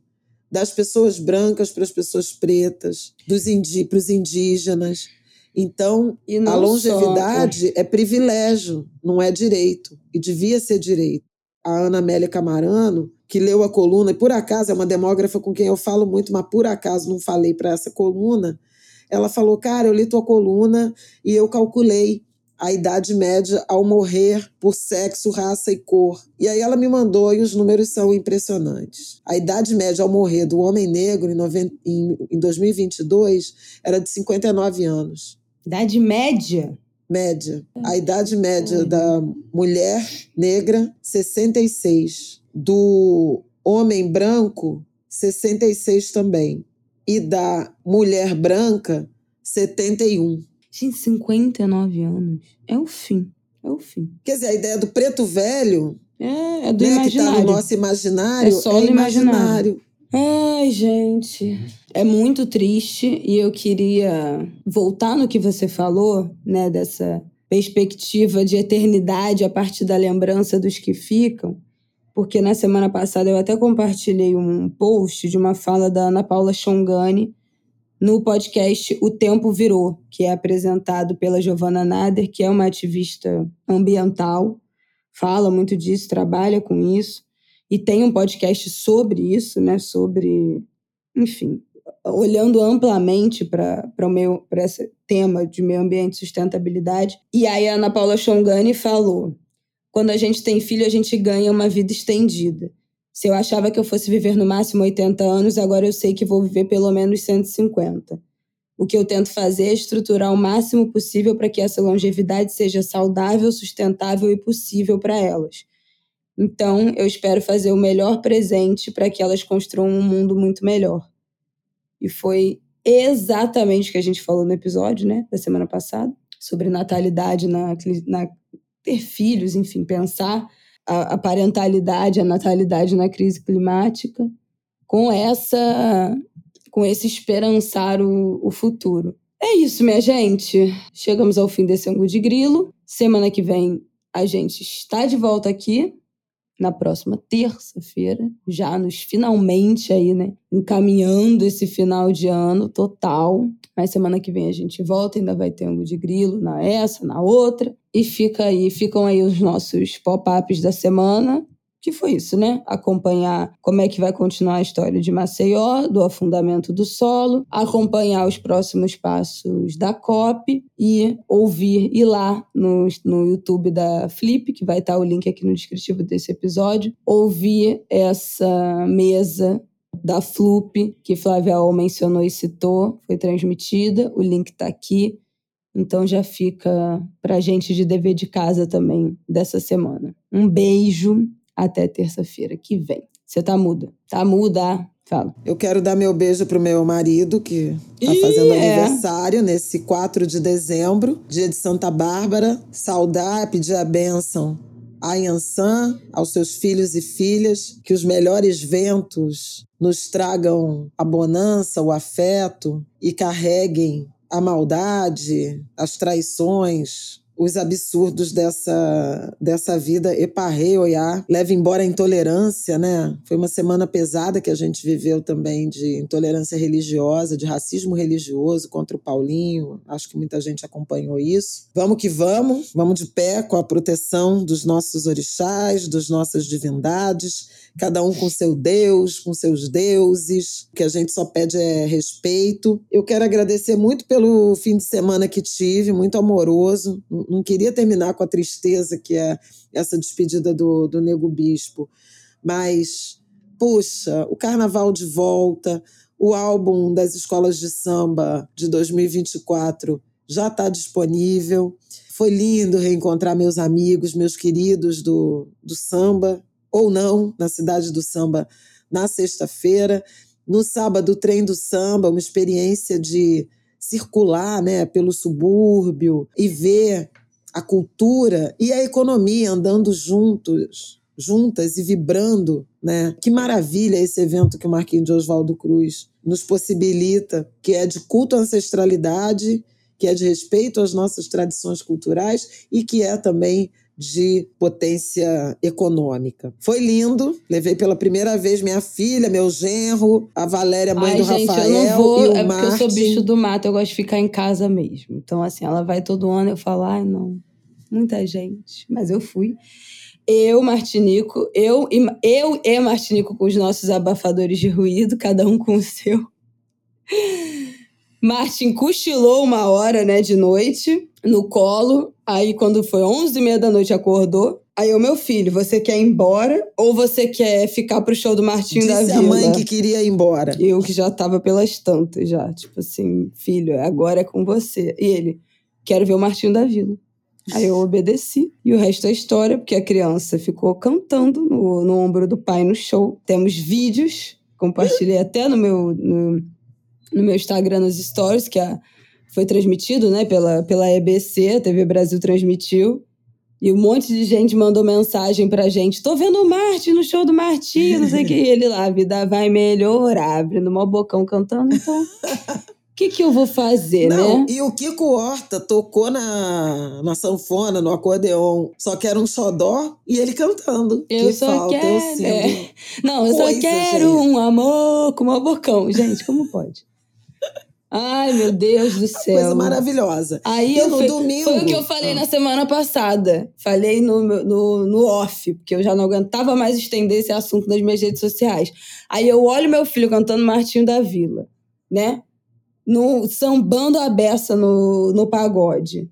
das pessoas brancas para as pessoas pretas, dos indi para os indígenas. Então, a longevidade só... é privilégio, não é direito. E devia ser direito. A Ana Amélia Camarano, que leu a coluna, e por acaso é uma demógrafa com quem eu falo muito, mas por acaso não falei para essa coluna, ela falou: Cara, eu li tua coluna e eu calculei a idade média ao morrer por sexo, raça e cor. E aí ela me mandou e os números são impressionantes. A idade média ao morrer do homem negro em, 90, em, em 2022 era de 59 anos. Idade média? Média. A idade média da mulher negra, 66. Do homem branco, 66 também. E da mulher branca, 71. Gente, 59 anos. É o fim. É o fim. Quer dizer, a ideia do preto velho. É, é do né, imaginário. Que tá no nosso imaginário. É só é imaginário. imaginário. Ai, gente, é muito triste e eu queria voltar no que você falou, né, dessa perspectiva de eternidade a partir da lembrança dos que ficam, porque na semana passada eu até compartilhei um post de uma fala da Ana Paula Chongani no podcast O Tempo Virou, que é apresentado pela Giovanna Nader, que é uma ativista ambiental, fala muito disso, trabalha com isso e tem um podcast sobre isso, né? Sobre, enfim, olhando amplamente para esse tema de meio ambiente e sustentabilidade. E aí a Ana Paula Chongani falou: quando a gente tem filho, a gente ganha uma vida estendida. Se eu achava que eu fosse viver no máximo 80 anos, agora eu sei que vou viver pelo menos 150. O que eu tento fazer é estruturar o máximo possível para que essa longevidade seja saudável, sustentável e possível para elas. Então, eu espero fazer o melhor presente para que elas construam um mundo muito melhor. E foi exatamente o que a gente falou no episódio, né, da semana passada, sobre natalidade, na, na ter filhos, enfim, pensar a, a parentalidade, a natalidade na crise climática, com essa com esse esperançar o, o futuro. É isso, minha gente. Chegamos ao fim desse ângulo de grilo. Semana que vem a gente está de volta aqui na próxima terça-feira, já nos finalmente aí, né, encaminhando esse final de ano total. Mas semana que vem a gente volta, ainda vai ter ângulo de grilo na essa, na outra, e fica aí, ficam aí os nossos pop-ups da semana que foi isso, né? Acompanhar como é que vai continuar a história de Maceió, do afundamento do solo, acompanhar os próximos passos da COP e ouvir, ir lá no, no YouTube da Flip, que vai estar o link aqui no descritivo desse episódio, ouvir essa mesa da FLUP, que Flávia Al mencionou e citou, foi transmitida, o link está aqui. Então já fica para gente de dever de casa também dessa semana. Um beijo até terça-feira que vem. Você tá muda. Tá muda. Fala. Eu quero dar meu beijo pro meu marido, que tá Ih, fazendo é. aniversário nesse 4 de dezembro, dia de Santa Bárbara. Saudar, pedir a bênção a Yansan, aos seus filhos e filhas, que os melhores ventos nos tragam a bonança, o afeto e carreguem a maldade, as traições, os absurdos dessa, dessa vida eparreoiá, leva embora a intolerância, né? Foi uma semana pesada que a gente viveu também de intolerância religiosa, de racismo religioso contra o Paulinho. Acho que muita gente acompanhou isso. Vamos que vamos, vamos de pé com a proteção dos nossos orixás, das nossas divindades, cada um com seu Deus, com seus deuses. O que a gente só pede é respeito. Eu quero agradecer muito pelo fim de semana que tive, muito amoroso não queria terminar com a tristeza que é essa despedida do, do Nego Bispo. Mas, puxa, o carnaval de volta, o álbum das escolas de samba de 2024 já está disponível. Foi lindo reencontrar meus amigos, meus queridos do, do samba, ou não, na cidade do samba, na sexta-feira. No sábado, o trem do samba, uma experiência de circular né, pelo subúrbio e ver a cultura e a economia andando juntos, juntas e vibrando, né? Que maravilha esse evento que o Marquinhos de Oswaldo Cruz nos possibilita, que é de culto à ancestralidade, que é de respeito às nossas tradições culturais e que é também de potência econômica. Foi lindo. Levei pela primeira vez minha filha, meu genro, a Valéria, mãe Ai, do gente, Rafael. Eu não vou, e o é Martin. porque eu sou bicho do mato, eu gosto de ficar em casa mesmo. Então, assim, ela vai todo ano, eu falo, ai, não, muita gente. Mas eu fui. Eu, Martinico, eu, eu e Martinico com os nossos abafadores de ruído, cada um com o seu. Martin cochilou uma hora, né, de noite, no colo. Aí, quando foi 11 e meia da noite, acordou. Aí, o meu filho, você quer ir embora ou você quer ficar pro show do Martinho Disse da Vila? a mãe que queria ir embora. Eu que já tava pelas tantas, já. Tipo assim, filho, agora é com você. E ele, quero ver o Martinho da Vila. Aí eu obedeci. E o resto é história, porque a criança ficou cantando no, no ombro do pai no show. Temos vídeos, compartilhei até no meu, no, no meu Instagram, nos stories, que a, foi transmitido né, pela, pela EBC, a TV Brasil transmitiu. E um monte de gente mandou mensagem pra gente. Tô vendo o Marte no show do Martim, não sei o que. E ele lá, a vida vai melhorar, abrindo mó bocão cantando. Então, o que, que eu vou fazer, Não, né? e o Kiko Horta tocou na, na sanfona, no acordeon, só que era um xodó e ele cantando. Eu que só falta, eu quero. sinto. é. Não, eu Coisa, só quero gente. um amor com mó bocão. Gente, como pode? Ai, meu Deus do céu. Coisa maravilhosa. Aí E eu no fui- domingo- Foi o que eu falei Ah. na semana passada. Falei no, no, no off, porque eu já não aguentava mais estender esse assunto nas minhas redes sociais. Aí eu olho meu filho cantando Martinho da Vila, né? No, sambando a beça no, no pagode,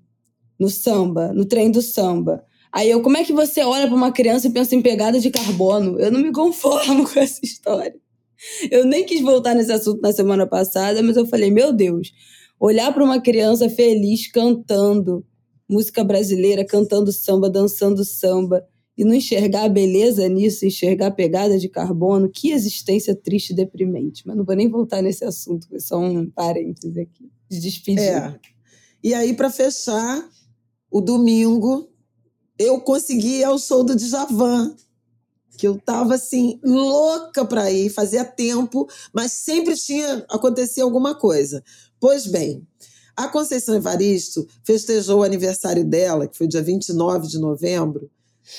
no samba, no trem do samba. Aí eu, como é que você olha para uma criança e pensa em pegada de carbono? Eu não me conformo com essa história. Eu nem quis voltar nesse assunto na semana passada, mas eu falei, meu Deus, olhar para uma criança feliz cantando música brasileira, cantando samba, dançando samba, e não enxergar a beleza nisso, enxergar a pegada de carbono, que existência triste e deprimente. Mas não vou nem voltar nesse assunto, foi só um parêntese aqui, de despedir. É. E aí, para fechar, o domingo, eu consegui ao show do Djavan, que eu tava assim, louca para ir, fazia tempo, mas sempre tinha acontecer alguma coisa. Pois bem, a Conceição Evaristo festejou o aniversário dela, que foi dia 29 de novembro,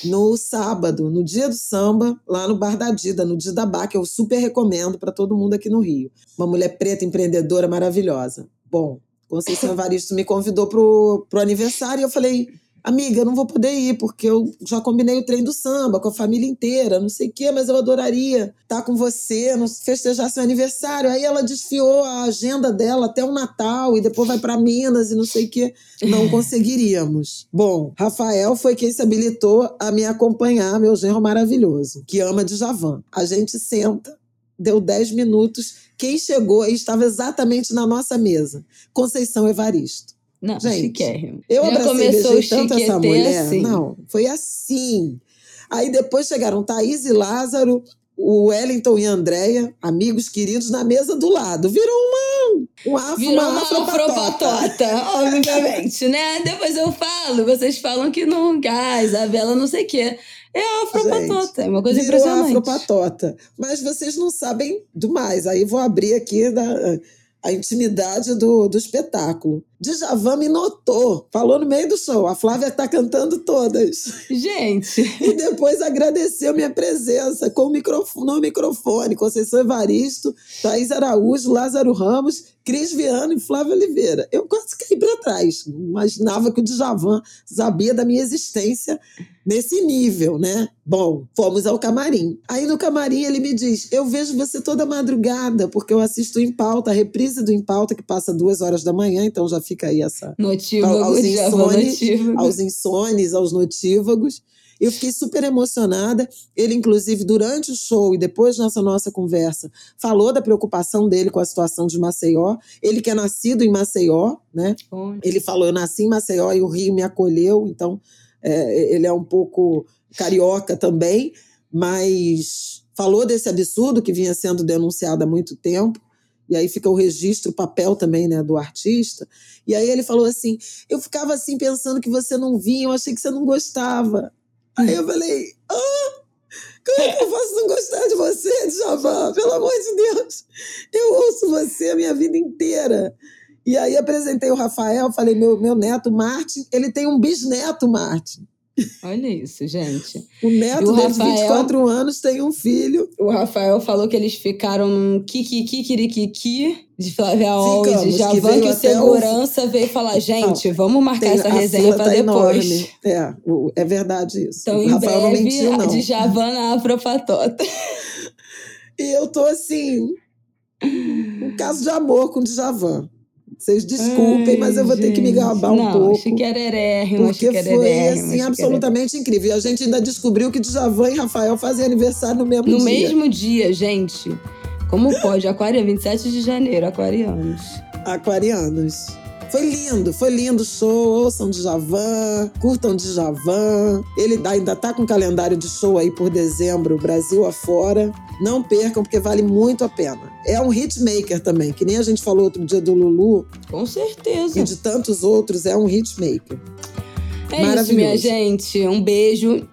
no sábado, no dia do samba, lá no Bar da Dida, no Didabá, que eu super recomendo para todo mundo aqui no Rio. Uma mulher preta, empreendedora, maravilhosa. Bom, Conceição Evaristo me convidou pro, pro aniversário e eu falei, amiga, eu não vou poder ir, porque eu já combinei o trem do samba com a família inteira, não sei o quê, mas eu adoraria estar com você, festejar seu aniversário. Aí ela desfiou a agenda dela até o Natal e depois vai para Minas e não sei o quê. Não conseguiríamos. Bom, Rafael foi quem se habilitou a me acompanhar, meu genro maravilhoso, que ama de Javan. A gente senta, deu 10 minutos. Quem chegou e estava exatamente na nossa mesa? Conceição Evaristo. Não, Gente, chiquérrimo. Eu Já começou o tanto essa mulher. Assim. Não, foi assim. Aí depois chegaram Thaís e Lázaro, o Wellington e a Andréia, amigos queridos, na mesa do lado. Virou uma, um afro, Virou uma, uma afropatota. obviamente, né? Depois eu falo, vocês falam que não, ah, Isabela não sei o quê. É afropatota, é uma coisa virou impressionante. afropatota. Mas vocês não sabem do mais. Aí vou abrir aqui da a intimidade do, do espetáculo. Djavan me notou, falou no meio do show. A Flávia está cantando todas. Gente! E depois agradeceu minha presença com o microfone, no microfone. Conceição Evaristo, Thaís Araújo, Lázaro Ramos, Cris Viano e Flávia Oliveira. Eu quase caí para trás. Imaginava que o Djavan sabia da minha existência nesse nível, né? Bom, fomos ao camarim. Aí no camarim ele me diz: Eu vejo você toda madrugada, porque eu assisto em pauta, a reprise do Em Pauta, que passa duas horas da manhã, então já fica aí essa. Notívago, aos insones, aos insones, aos notívagos. Eu fiquei super emocionada. Ele, inclusive, durante o show e depois nessa nossa conversa, falou da preocupação dele com a situação de Maceió. Ele que é nascido em Maceió, né? Ele falou: Eu nasci em Maceió e o Rio me acolheu, então é, ele é um pouco carioca também, mas falou desse absurdo que vinha sendo denunciado há muito tempo. E aí fica o registro, o papel também, né, do artista. E aí ele falou assim: eu ficava assim pensando que você não vinha, eu achei que você não gostava. Aí eu falei: ah, como é que eu posso não gostar de você, Djavan? Pelo amor de Deus, eu ouço você a minha vida inteira. E aí apresentei o Rafael, falei, meu, meu neto Martin, ele tem um bisneto Martin. Olha isso, gente. O neto dele de 24 anos tem um filho. O Rafael falou que eles ficaram num kikikikirikiki de Flávia Alves, já que, que o segurança o... veio falar, gente, Não, vamos marcar essa resenha para tá depois. É, é verdade isso. Então, o em Rafael breve, não mentiu, não. de Javan na Afropatota. e eu tô assim, um caso de amor com o Djavan. Vocês desculpem, Ai, mas eu vou gente. ter que me gabar um não, pouco. Chiquerérrimo, porque foi assim absolutamente incrível. E a gente ainda descobriu que Djavan e Rafael fazem aniversário no mesmo no dia. No mesmo dia, gente. Como pode? Aquário 27 de janeiro, aquarianos. Aquarianos. Foi lindo, foi lindo o show. Ouçam Djavan, curtam Djavan. Ele ainda tá com calendário de show aí por dezembro, Brasil afora. Não percam, porque vale muito a pena. É um hitmaker também, que nem a gente falou outro dia do Lulu. Com certeza. E de tantos outros, é um hitmaker. É isso, minha gente. Um beijo.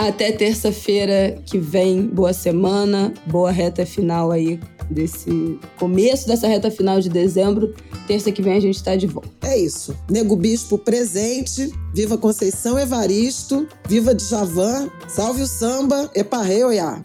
Até terça-feira que vem. Boa semana, boa reta final aí desse começo dessa reta final de dezembro. Terça que vem a gente está de volta. É isso. Nego Bispo presente. Viva Conceição Evaristo. Viva Djavan. Salve o samba. Eparreu, ya.